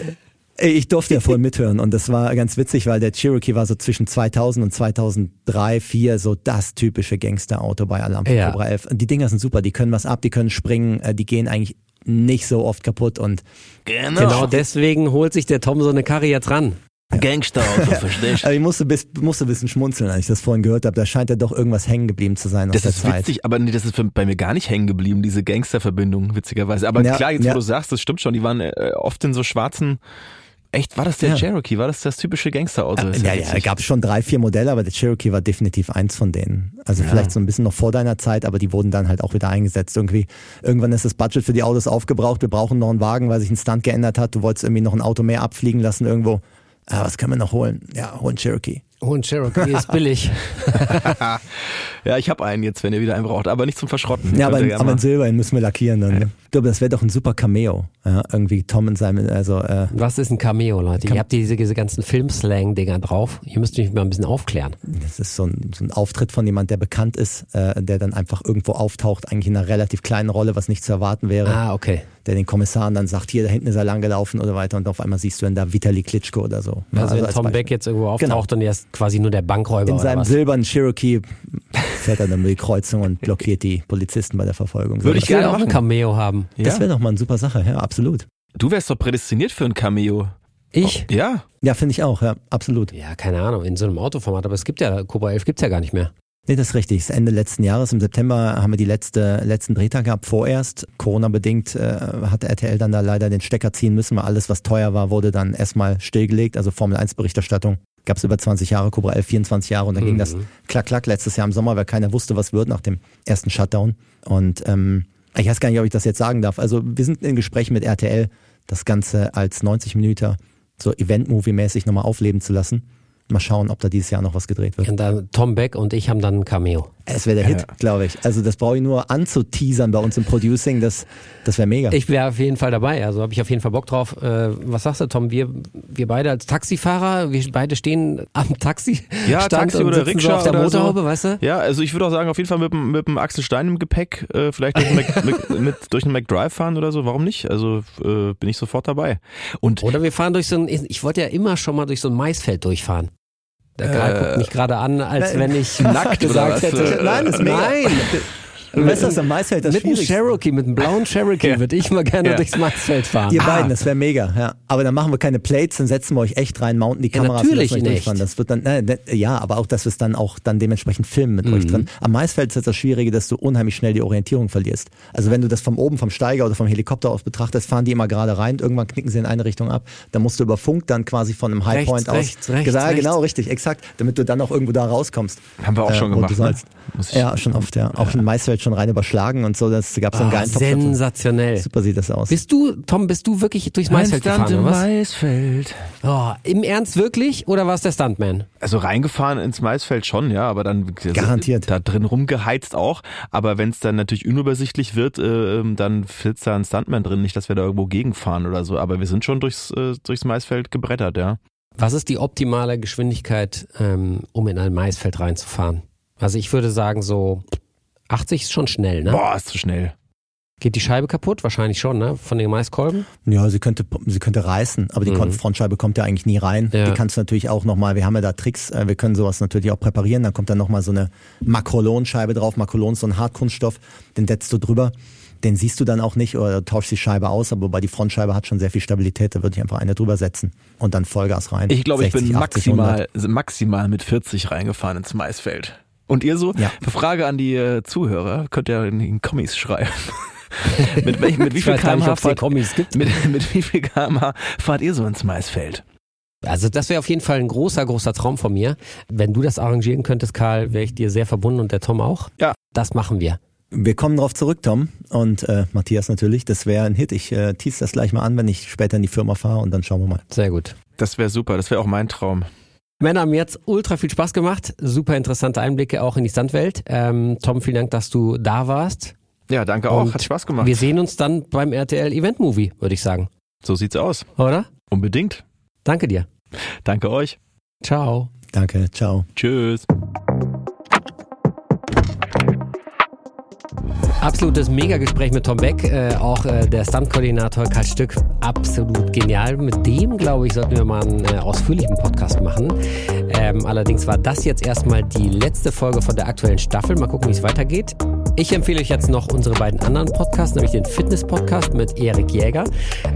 ich durfte ja voll mithören und das war ganz witzig, weil der Cherokee war so zwischen 2000 und 2003, 2004 so das typische Gangsterauto bei Alarm ja. Cobra 11. Die Dinger sind super, die können was ab, die können springen, äh, die gehen eigentlich nicht so oft kaputt und
genau, genau deswegen holt sich der Tom so eine Karre jetzt ran.
Gangsterauto, verstehst
du? ich musste, bis, musste ein bisschen schmunzeln, als ich das vorhin gehört habe. Da scheint ja doch irgendwas hängen geblieben zu sein.
Das
aus
ist
der
witzig,
Zeit.
aber nee, das ist bei mir gar nicht hängen geblieben, diese Gangsterverbindung, witzigerweise. Aber ja, klar, jetzt ja. wo du sagst, das stimmt schon, die waren äh, oft in so schwarzen Echt, war das der ja. Cherokee? War das das typische Gangsterauto?
Äh, ja, ja, ja gab es schon drei, vier Modelle, aber der Cherokee war definitiv eins von denen. Also ja. vielleicht so ein bisschen noch vor deiner Zeit, aber die wurden dann halt auch wieder eingesetzt. Irgendwie, irgendwann ist das Budget für die Autos aufgebraucht. Wir brauchen noch einen Wagen, weil sich ein Stunt geändert hat. Du wolltest irgendwie noch ein Auto mehr abfliegen lassen irgendwo. Ah, was können wir noch holen? Ja, holen Cherokee.
Hohen Cherokee ist billig.
ja, ich habe einen jetzt, wenn ihr wieder einen braucht, aber nicht zum Verschrotten.
Ja, aber, aber in Silber, den müssen wir lackieren dann. Ne? Ich glaube, das wäre doch ein super Cameo. Ja, irgendwie Tom in seinem, also. Äh,
Was ist ein Cameo, Leute? Cam Ihr habt diese, diese ganzen Filmslang-Dinger drauf. Ihr müsst mich mal ein bisschen aufklären.
Das ist so ein, so ein Auftritt von jemand, der bekannt ist, äh, der dann einfach irgendwo auftaucht, eigentlich in einer relativ kleinen Rolle, was nicht zu erwarten wäre.
Ah, okay.
Der den Kommissaren dann sagt, hier, da hinten ist er langgelaufen oder weiter und auf einmal siehst du dann da Vitali Klitschko oder so.
Also, also wenn als Tom Beispiel. Beck jetzt irgendwo auftaucht genau. und er ist quasi nur der Bankräuber
In seinem silbernen Cherokee fährt er dann über die Kreuzung und blockiert die Polizisten bei der Verfolgung.
Würde ich gerne auch ein Cameo haben.
Das wäre doch mal eine super Sache, ja, absolut.
Du wärst doch prädestiniert für ein Cameo.
Ich?
Oh, ja.
Ja, finde ich auch, ja, absolut.
Ja, keine Ahnung, in so einem Autoformat, aber es gibt ja, Cobra 11 gibt es ja gar nicht mehr.
Nee, das ist richtig. Das Ende letzten Jahres, im September, haben wir die letzte, letzten Drehtag gehabt, vorerst. Corona-bedingt äh, hat RTL dann da leider den Stecker ziehen müssen, weil alles, was teuer war, wurde dann erstmal stillgelegt. Also Formel-1-Berichterstattung gab es über 20 Jahre, Cobra 11 24 Jahre und dann mhm. ging das klack, klack letztes Jahr im Sommer, weil keiner wusste, was wird nach dem ersten Shutdown. Und ähm, ich weiß gar nicht, ob ich das jetzt sagen darf. Also wir sind in Gesprächen mit RTL, das Ganze als 90 Minuten so Event-Movie-mäßig nochmal aufleben zu lassen. Mal schauen, ob da dieses Jahr noch was gedreht wird.
Und dann Tom Beck und ich haben dann ein Cameo.
Es wäre der Hit, ja. glaube ich. Also das brauche ich nur anzuteasern bei uns im Producing. Das, das wäre mega.
Ich wäre auf jeden Fall dabei. Also habe ich auf jeden Fall Bock drauf. Äh, was sagst du, Tom? Wir, wir beide als Taxifahrer, wir beide stehen am Taxi.
Ja,
Stand
Taxi oder Rikscha so
auf der
oder
Motorhaube,
so.
weißt du?
Ja, also ich würde auch sagen, auf jeden Fall mit, mit dem Axel Stein im Gepäck, äh, vielleicht durch einen, Mac, mit, mit, durch einen McDrive fahren oder so. Warum nicht? Also äh, bin ich sofort dabei. Und
oder wir fahren durch so ein, ich wollte ja immer schon mal durch so ein Maisfeld durchfahren. Der Karl äh, guckt mich gerade an, als wenn ich nackt gesagt hätte.
Nein, das ist mega. Nein. Du weißt, was am Maisfeld das
Mit einem Cherokee, mit einem blauen Cherokee ja. würde ich mal gerne ja. durchs Maisfeld fahren.
Ihr ah. beiden, das wäre mega. Ja. Aber dann machen wir keine Plates, dann setzen wir euch echt rein, mounten die Kameras
ja, natürlich und lassen euch durchfahren.
Das wird dann, äh, ja, aber auch, dass wir es dann auch dann dementsprechend filmen mit mhm. euch drin. Am Maisfeld ist jetzt das Schwierige, dass du unheimlich schnell die Orientierung verlierst. Also wenn du das von oben vom Steiger oder vom Helikopter aus betrachtest, fahren die immer gerade rein, irgendwann knicken sie in eine Richtung ab. Dann musst du über Funk dann quasi von einem Highpoint
aus.
Rechts,
rechts,
gesagt,
rechts.
Genau, richtig, exakt, damit du dann auch irgendwo da rauskommst.
Haben wir auch äh, schon gemacht.
Ne? Ja, schon oft, ja. Auch schon Maisfeld schon rein überschlagen und so. Das gab es einen oh, geilen
Sensationell.
Super sieht das aus.
Bist du, Tom, bist du wirklich durchs Maisfeld gefahren?
Im? Maisfeld.
Oh, Im Ernst wirklich? Oder war es der Stuntman?
Also reingefahren ins Maisfeld schon, ja, aber dann
garantiert
da drin rumgeheizt auch. Aber wenn es dann natürlich unübersichtlich wird, äh, dann flitzt da ein Stuntman drin. Nicht, dass wir da irgendwo gegenfahren oder so. Aber wir sind schon durchs, äh, durchs Maisfeld gebrettert, ja.
Was ist die optimale Geschwindigkeit, ähm, um in ein Maisfeld reinzufahren? Also ich würde sagen so 80 ist schon schnell, ne?
Boah, ist zu schnell.
Geht die Scheibe kaputt? Wahrscheinlich schon, ne? Von den Maiskolben?
Ja, sie könnte, sie könnte reißen, aber die mhm. Frontscheibe kommt ja eigentlich nie rein. Ja. Die kannst du natürlich auch nochmal, wir haben ja da Tricks, äh, wir können sowas natürlich auch präparieren, dann kommt dann nochmal so eine Makrolon-Scheibe drauf. Makrolon ist so ein Hartkunststoff, den setzt du drüber. Den siehst du dann auch nicht oder tauschst die Scheibe aus, aber wobei die Frontscheibe hat schon sehr viel Stabilität, da würde ich einfach eine drüber setzen und dann Vollgas rein.
Ich glaube, ich bin 80, maximal, maximal mit 40 reingefahren ins Maisfeld. Und ihr so?
Ja.
Frage an die äh, Zuhörer, könnt ihr in den Kommis schreiben. mit, welch, mit wie viel kmh fahrt. Mit, mit wie viel kmh fahrt ihr so ins Maisfeld?
Also das wäre auf jeden Fall ein großer, großer Traum von mir. Wenn du das arrangieren könntest, Karl, wäre ich dir sehr verbunden und der Tom auch.
Ja.
Das machen wir.
Wir kommen darauf zurück, Tom und äh, Matthias natürlich. Das wäre ein Hit. Ich äh, tease das gleich mal an, wenn ich später in die Firma fahre und dann schauen wir mal.
Sehr gut.
Das wäre super. Das wäre auch mein Traum.
Männer haben jetzt ultra viel Spaß gemacht. Super interessante Einblicke auch in die Standwelt. Ähm, Tom, vielen Dank, dass du da warst.
Ja, danke auch. Und Hat Spaß gemacht.
Wir sehen uns dann beim RTL Event Movie, würde ich sagen.
So sieht's aus.
Oder?
Unbedingt.
Danke dir.
Danke euch.
Ciao.
Danke. Ciao.
Tschüss.
Absolutes Megagespräch mit Tom Beck, äh, auch äh, der Stunt-Koordinator Karl Stück, absolut genial. Mit dem, glaube ich, sollten wir mal einen äh, ausführlichen Podcast machen. Ähm, allerdings war das jetzt erstmal die letzte Folge von der aktuellen Staffel. Mal gucken, wie es weitergeht. Ich empfehle euch jetzt noch unsere beiden anderen Podcasts, nämlich den Fitness-Podcast mit Erik Jäger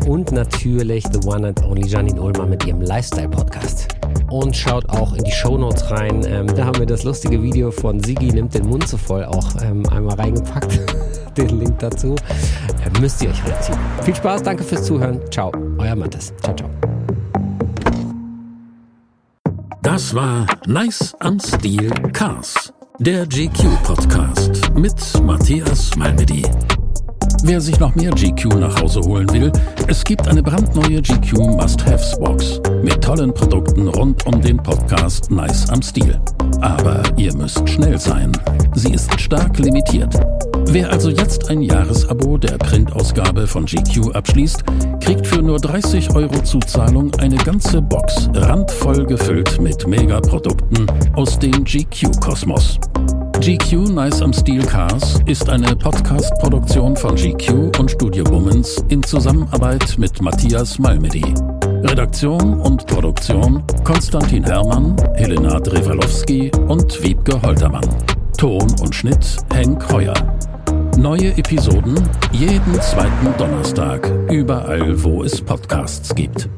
und natürlich The One and Only Janine Ullmann mit ihrem Lifestyle-Podcast und schaut auch in die Shownotes rein. Ähm, da haben wir das lustige Video von Sigi nimmt den Mund zu voll auch ähm, einmal reingepackt. den Link dazu äh, müsst ihr euch reinziehen. Viel Spaß, danke fürs Zuhören. Ciao, euer Mattes. Ciao, ciao.
Das war Nice am Stil Cars, der GQ-Podcast mit Matthias Malmedy. Wer sich noch mehr GQ nach Hause holen will, es gibt eine brandneue GQ Must-Haves-Box mit tollen Produkten rund um den Podcast Nice am Stil. Aber ihr müsst schnell sein. Sie ist stark limitiert. Wer also jetzt ein Jahresabo der Printausgabe von GQ abschließt, kriegt für nur 30 Euro Zuzahlung eine ganze Box randvoll gefüllt mit Megaprodukten aus dem GQ-Kosmos. GQ Nice am Steel Cars ist eine Podcast-Produktion von GQ und Studio Womans in Zusammenarbeit mit Matthias Malmedy. Redaktion und Produktion Konstantin Herrmann, Helena Drewalowski und Wiebke Holtermann. Ton und Schnitt Henk Heuer. Neue Episoden jeden zweiten Donnerstag, überall wo es Podcasts gibt.